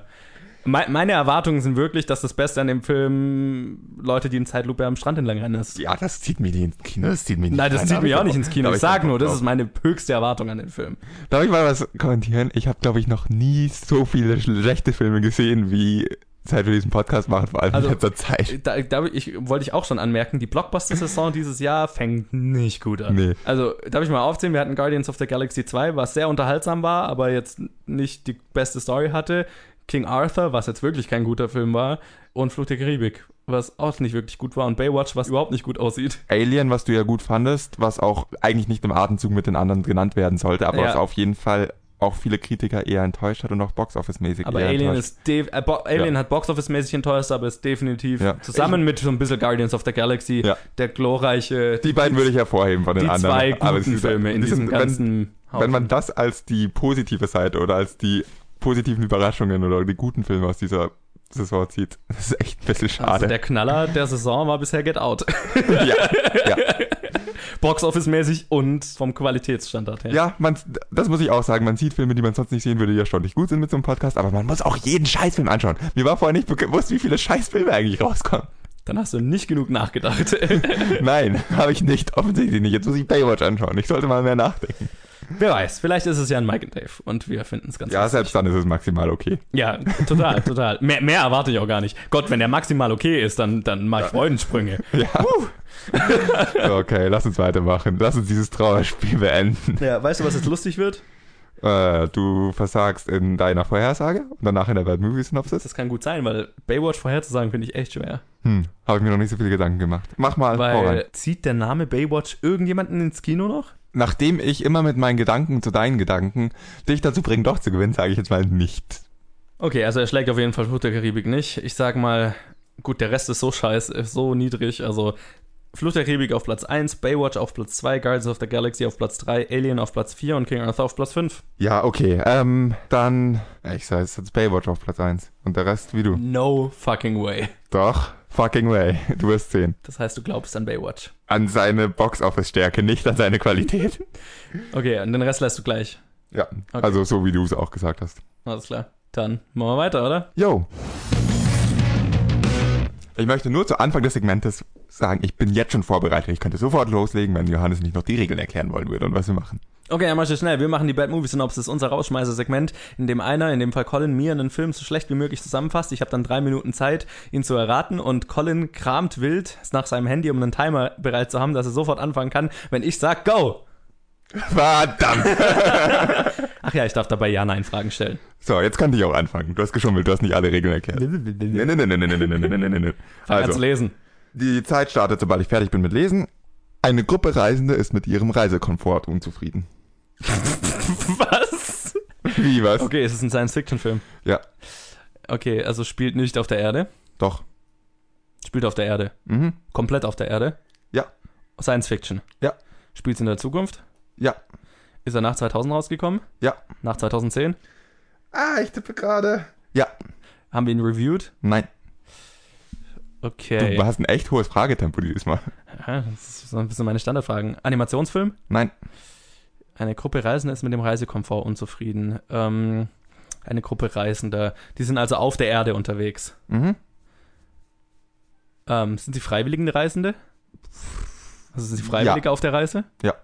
me meine Erwartungen sind wirklich, dass das Beste an dem Film Leute, die in Zeitlupe am Strand entlang rennen ist. Ja, das zieht mich nicht ins Kino. Das zieht mich nicht Nein, das rein. zieht mich ich auch nicht ins Kino. hab Ich sag nur, das ist meine höchste Erwartung an den Film. Darf ich mal was kommentieren? Ich habe, glaube ich, noch nie so viele schlechte Filme gesehen, wie seit wir diesen Podcast machen, vor allem Also, in letzter Zeit. Da, da ich, wollte ich auch schon anmerken, die Blockbuster-Saison dieses Jahr fängt nicht gut an. Nee. Also, darf ich mal aufzählen, wir hatten Guardians of the Galaxy 2, was sehr unterhaltsam war, aber jetzt nicht die beste Story hatte. King Arthur, was jetzt wirklich kein guter Film war. Und Fluch der Karibik, was auch nicht wirklich gut war. Und Baywatch, was überhaupt nicht gut aussieht. Alien, was du ja gut fandest, was auch eigentlich nicht im Atemzug mit den anderen genannt werden sollte, aber Ja. was auf jeden Fall auch viele Kritiker eher enttäuscht hat und auch Box-Office-mäßig Aber eher Alien, enttäuscht. ist äh, Bo Alien Ja. hat Box-Office-mäßig enttäuscht, aber ist definitiv Ja. zusammen mit so ein bisschen Guardians of the Galaxy Ja. der glorreiche, Die beiden würde ich hervorheben von den die anderen. zwei aber guten es ist- Filme in die diesem sind- wenn- ganzen Wenn man das als die positive Seite oder als die positiven Überraschungen oder die guten Filme aus dieser Saison zieht, das ist echt ein bisschen schade. Also der Knaller der Saison war bisher Get Out. ja, ja. Box-Office-mäßig und vom Qualitätsstandard her. ja, man, das muss ich auch sagen. Man sieht Filme, die man sonst nicht sehen würde, die ja schon nicht gut sind mit so einem Podcast, aber man muss auch jeden Scheißfilm anschauen. Mir war vorher nicht bewusst, wie viele Scheißfilme eigentlich rauskommen. Dann hast du nicht genug nachgedacht. Nein, habe ich nicht. Offensichtlich nicht. Jetzt muss ich Baywatch anschauen. Ich sollte mal mehr nachdenken. Wer weiß, vielleicht ist es ja ein Mike and Dave und wir finden es ganz Ja, lustig. selbst dann ist es maximal okay. Ja, total, total. Mehr, mehr erwarte ich auch gar nicht. Gott, wenn der maximal okay ist, dann, dann mach ich Freudensprünge. Ja. okay, lass uns weitermachen. Lass uns dieses Trauerspiel beenden. Ja, weißt du, was jetzt lustig wird? Äh, du versagst in deiner Vorhersage und danach in der Bad Movie Synopsis. Das kann gut sein, weil Baywatch vorherzusagen finde ich echt schwer. Hm, habe ich mir noch nicht so viele Gedanken gemacht. Mach mal. Weil zieht der Name Baywatch irgendjemanden ins Kino noch? Nachdem ich immer mit meinen Gedanken zu deinen Gedanken dich dazu bringe, doch zu gewinnen, sage ich jetzt mal nicht. Okay, also er schlägt auf jeden Fall Fluch der Karibik nicht. Ich sag mal, gut, der Rest ist so scheiße, ist so niedrig. Also Fluch der Karibik auf Platz 1, Baywatch auf Platz 2, Guardians of the Galaxy auf Platz 3, Alien auf Platz 4 und King Arthur auf Platz 5. Ja, okay. Ähm, dann. Ich sage jetzt Baywatch auf Platz 1. Und der Rest wie du. No fucking way. Doch. Fucking way. Du wirst sehen. Das heißt, du glaubst an Baywatch. An seine Box-Office-Stärke, nicht an seine Qualität. Okay, und den Rest lässt du gleich. Ja. Okay. Also so wie du es auch gesagt hast. Alles klar. Dann machen wir weiter, oder? Yo. Ich möchte nur zu Anfang des Segmentes sagen, ich bin jetzt schon vorbereitet. Ich könnte sofort loslegen, wenn Johannes nicht noch die Regeln erklären wollen würde und was wir machen. Okay, dann mach ich schnell. Wir machen die Bad Movie Synopsis, unser Rausschmeißer-Segment, in dem einer, in dem Fall Colin, mir einen Film so schlecht wie möglich zusammenfasst. Ich habe dann drei Minuten Zeit, ihn zu erraten und Colin kramt wild nach seinem Handy, um einen Timer bereit zu haben, dass er sofort anfangen kann, wenn ich sag Go! Verdammt! Ach ja, ich darf dabei Ja-Nein-Fragen stellen. So, jetzt kann ich auch anfangen. Du hast geschummelt, du hast nicht alle Regeln erklärt. Nee, nee, nee, nee, nee, nee, nee, nee, nee. Fang an zu Also, lesen. die Zeit startet, sobald ich fertig bin mit Lesen. Eine Gruppe Reisende ist mit ihrem Reisekomfort unzufrieden. Was? Wie was? Okay, es ist ein Science-Fiction-Film. Ja, Okay, also spielt nicht auf der Erde. doch. Spielt auf der Erde. Mhm. Komplett auf der Erde. Ja. Science-Fiction. Ja. Spielt in der Zukunft. Ja. Ist er nach 2000 rausgekommen? Ja. Nach 2010? Ah, ich tippe gerade. Ja. Haben wir ihn reviewed? Nein. Okay. Du hast ein echt hohes Fragetempo dieses Mal. Ja, das ist so ein bisschen meine Standardfragen. Animationsfilm? Nein. Eine Gruppe Reisender ist mit dem Reisekomfort unzufrieden. Ähm, eine Gruppe Reisender. Die sind also auf der Erde unterwegs. Mhm. Ähm, sind sie freiwillige Reisende? Also sind sie Freiwillige auf der Reise? Ja.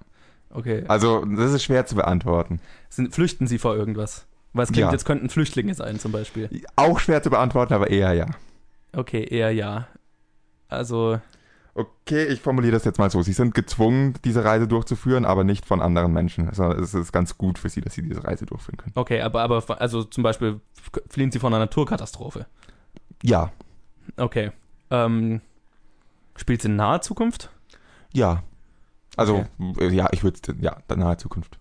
Okay. Also, das ist schwer zu beantworten. Sind, flüchten sie vor irgendwas? Weil es klingt, Ja. jetzt könnten Flüchtlinge sein zum Beispiel. Auch schwer zu beantworten, aber eher ja. Okay, eher ja. Also, Okay, ich formuliere das jetzt mal so. Sie sind gezwungen, diese Reise durchzuführen, aber nicht von anderen Menschen. Also es ist ganz gut für sie, dass sie diese Reise durchführen können. okay, aber, aber also zum Beispiel fliehen sie von einer Naturkatastrophe. Ja. Okay. Ähm, spielt in naher Zukunft, Ja. Also, äh, ja, ich würde ja, nahe Zukunft.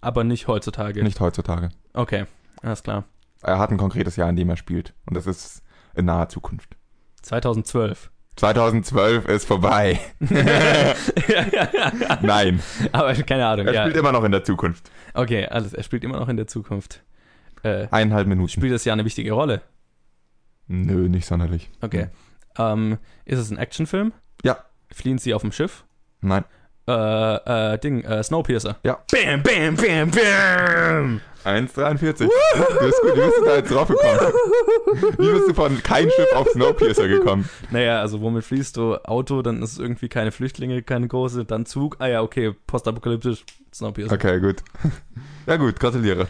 aber nicht heutzutage. Nicht heutzutage. Okay, alles klar. Er hat ein konkretes Jahr, in dem er spielt. Und das ist in naher Zukunft. 2012. 2012 ist vorbei. Nein. aber keine Ahnung. Er spielt immer noch in der Zukunft. Okay, alles. Er spielt immer noch in der Zukunft. Äh, Eineinhalb Minuten. spielt das ja eine wichtige Rolle. Nö, nicht sonderlich. Okay. Ähm, ist es ein Actionfilm? Ja. Fliehen sie auf dem Schiff? Nein. Äh, äh, Ding, äh, Snowpiercer. Ja. Bam, bam, bam, bam. 1,43. Du bist gut, wie bist du da jetzt drauf gekommen? Wie bist du von kein Schiff auf Snowpiercer gekommen? Naja, also womit fließt du? Auto, dann ist es irgendwie keine Flüchtlinge, keine große, dann Zug. Ah ja, okay, postapokalyptisch, Snowpiercer. Okay, gut. Ja gut, gratuliere.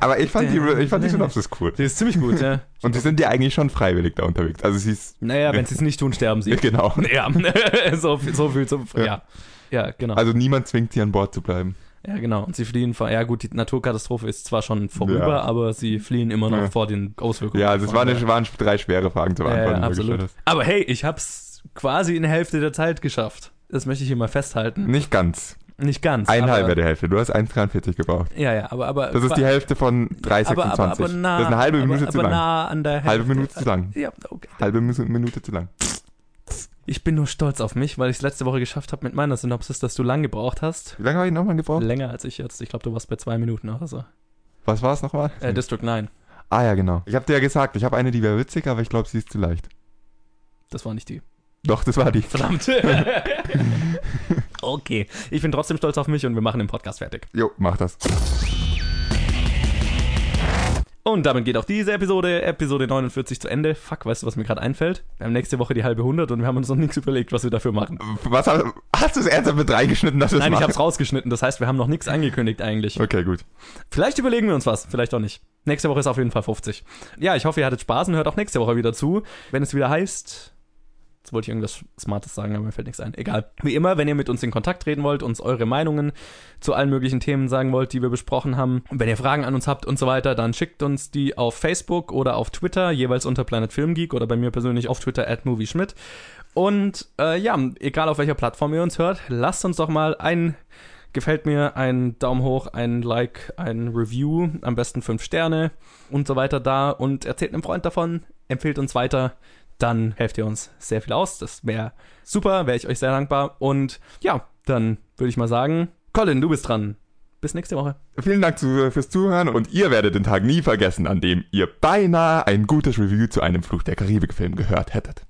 Aber ich fand die, ich fand die Synopsis cool. Die ist ziemlich gut, ja. Und sie sind ja eigentlich schon freiwillig da unterwegs. Also sie ist, Naja, wenn sie es nicht tun, sterben sie. genau. Ja, so, viel- so viel zum. Ja. Ja. Ja, genau. Also niemand zwingt sie an Bord zu bleiben. Ja, genau. Und sie fliehen vor. Ja, gut, die Naturkatastrophe ist zwar schon vorüber, Ja. aber sie fliehen immer noch Ja. vor den Auswirkungen. Ja, also es waren, es waren drei schwere Fragen zu Ja, beantworten. ja, du absolut. Aber hey, ich hab's quasi in der Hälfte der Zeit geschafft. Das möchte ich hier mal festhalten. Nicht ganz. Nicht ganz. Eineinhalb aber, der Hälfte. Du hast 1,43 gebraucht. Ja, ja, aber. aber Das ist die Hälfte von 3,26. aber, aber, aber nah, das ist eine halbe Minute aber, zu aber lang. nah an der Hälfte. Halbe Minute zu lang. Ja, okay. Halbe Minute zu lang. Ich bin nur stolz auf mich, weil ich es letzte Woche geschafft habe mit meiner Synopsis, dass du lang gebraucht hast. Wie lange habe ich nochmal gebraucht? Länger als ich jetzt. Ich glaube, du warst bei zwei Minuten oder so. Was war es nochmal? Äh, District 9. ah ja, genau. Ich habe dir ja gesagt, ich habe eine, die wäre witzig, aber ich glaube, sie ist zu leicht. Das war nicht die. Doch, das war die. Verdammt. okay. Ich bin trotzdem stolz auf mich und wir machen den Podcast fertig. Jo, mach das. Und damit geht auch diese Episode, Episode 49 zu Ende. Fuck, weißt du, was mir gerade einfällt? Wir haben nächste Woche die halbe 100 und wir haben uns noch nichts überlegt, was wir dafür machen. Was hast, hast du es ernsthaft mit reingeschnitten, dass wir Nein, ich machen? hab's rausgeschnitten. Das heißt, wir haben noch nichts angekündigt eigentlich. Okay, gut. Vielleicht überlegen wir uns was, vielleicht auch nicht. Nächste Woche ist auf jeden Fall 50. Ja, ich hoffe, ihr hattet Spaß und hört auch nächste Woche wieder zu, wenn es wieder heißt. Jetzt wollte ich irgendwas Smartes sagen, aber mir fällt nichts ein. Egal. Wie immer, wenn ihr mit uns in Kontakt treten wollt, uns eure Meinungen zu allen möglichen Themen sagen wollt, die wir besprochen haben, wenn ihr Fragen an uns habt und so weiter, dann schickt uns die auf Facebook oder auf Twitter, jeweils unter Planet Film Geek oder bei mir persönlich auf Twitter at MovieSchmidt. Und äh, ja, egal auf welcher Plattform ihr uns hört, lasst uns doch mal ein gefällt mir, ein Daumen hoch, ein Like, ein Review, am besten fünf Sterne und so weiter da und erzählt einem Freund davon, empfehlt uns weiter, dann helft ihr uns sehr viel aus. Das wäre super, wäre ich euch sehr dankbar. Und ja, dann würde ich mal sagen, Colin, du bist dran. Bis nächste Woche. Vielen Dank zu, fürs Zuhören und ihr werdet den Tag nie vergessen, an dem ihr beinahe ein gutes Review zu einem Fluch der Karibik-Film gehört hättet.